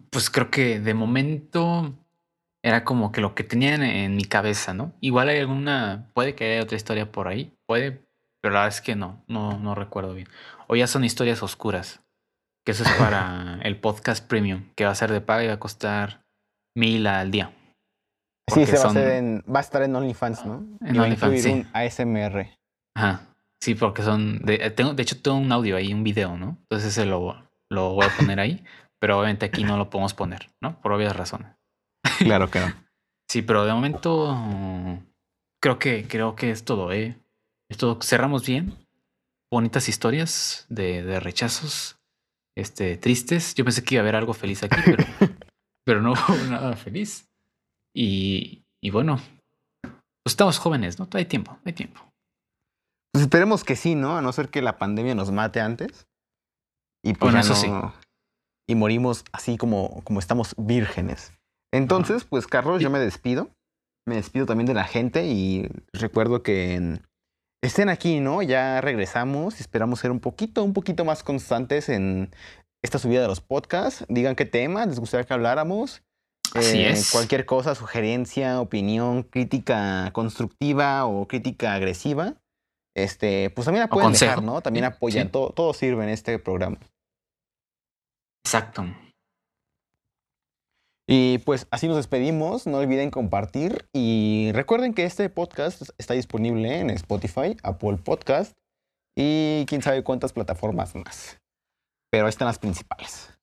pues creo que de momento era como que lo que tenía en, mi cabeza, ¿no? Igual hay alguna, puede que haya otra historia por ahí, puede, pero la verdad es que no, no, no recuerdo bien. O ya son historias oscuras, que eso es para el podcast premium, que va a ser de paga y va a costar mil al día. Sí, se va a, hacer en, va a estar en OnlyFans, ¿no? En Y OnlyFans, sí. un ASMR. Ajá. Sí, porque son. De, eh, tengo, de hecho, tengo un audio ahí, un video, ¿no? Entonces ese lo, lo voy a poner ahí. pero obviamente aquí no lo podemos poner, ¿no? Por obvias razones. Claro que no. Sí, pero de momento mm, creo que creo que es todo, ¿eh? Es todo. Cerramos bien. Bonitas historias de, de rechazos. Este, tristes. Yo pensé que iba a haber algo feliz aquí, pero, pero no hubo nada feliz. Y, y bueno, pues estamos jóvenes, ¿no? Hay tiempo, hay tiempo. Pues esperemos que sí, ¿no? A no ser que la pandemia nos mate antes. Y pues Bueno, ya eso no- Y morimos así como, como estamos vírgenes. Entonces, pues Carlos, yo me despido. Me despido también de la gente y recuerdo que en- estén aquí, ¿no? Ya regresamos y esperamos ser un poquito, un poquito más constantes en esta subida de los podcasts. Digan qué tema les gustaría que habláramos. Así Eh, es. Cualquier cosa, sugerencia, opinión, crítica constructiva o crítica agresiva. Este, pues también la pueden dejar. ¿no? También apoyan. sí. Todo, todo sirve en este programa. Exacto. Y pues así nos despedimos. No olviden compartir. Y recuerden que este podcast está disponible en Spotify, Apple Podcast y quién sabe cuántas plataformas más. Pero ahí están las principales.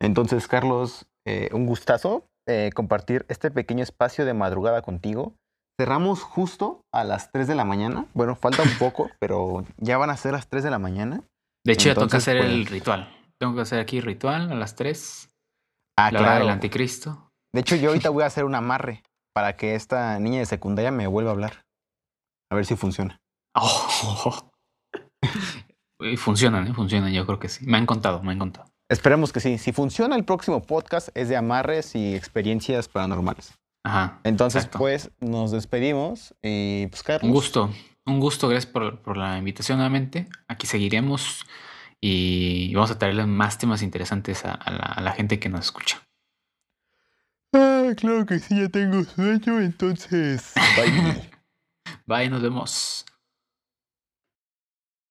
Entonces, Carlos, eh, un gustazo eh, compartir este pequeño espacio de madrugada contigo. Cerramos justo a las 3 de la mañana. Bueno, falta un poco, pero ya van a ser las 3 de la mañana. De hecho, ya toca Entonces, hacer el pues- ritual. Tengo que hacer aquí ritual a las 3. Ah, la hora del claro. anticristo. De hecho, yo ahorita voy a hacer un amarre. para que esta niña de secundaria me vuelva a hablar. A ver si funciona. Oh. Funcionan, ¿eh? funcionan, yo creo que sí. Me han contado, me han contado. Esperemos que sí. Si funciona el próximo podcast es de amarres y experiencias paranormales. Ajá. Entonces, exacto. pues, nos despedimos y pues, Carlos. Un gusto, un gusto, gracias por, por la invitación nuevamente. Aquí seguiremos y vamos a traerles más temas interesantes a, a la, a la gente que nos escucha. Ah, claro que sí, ya tengo sueño, entonces. Bye. Bye, nos vemos.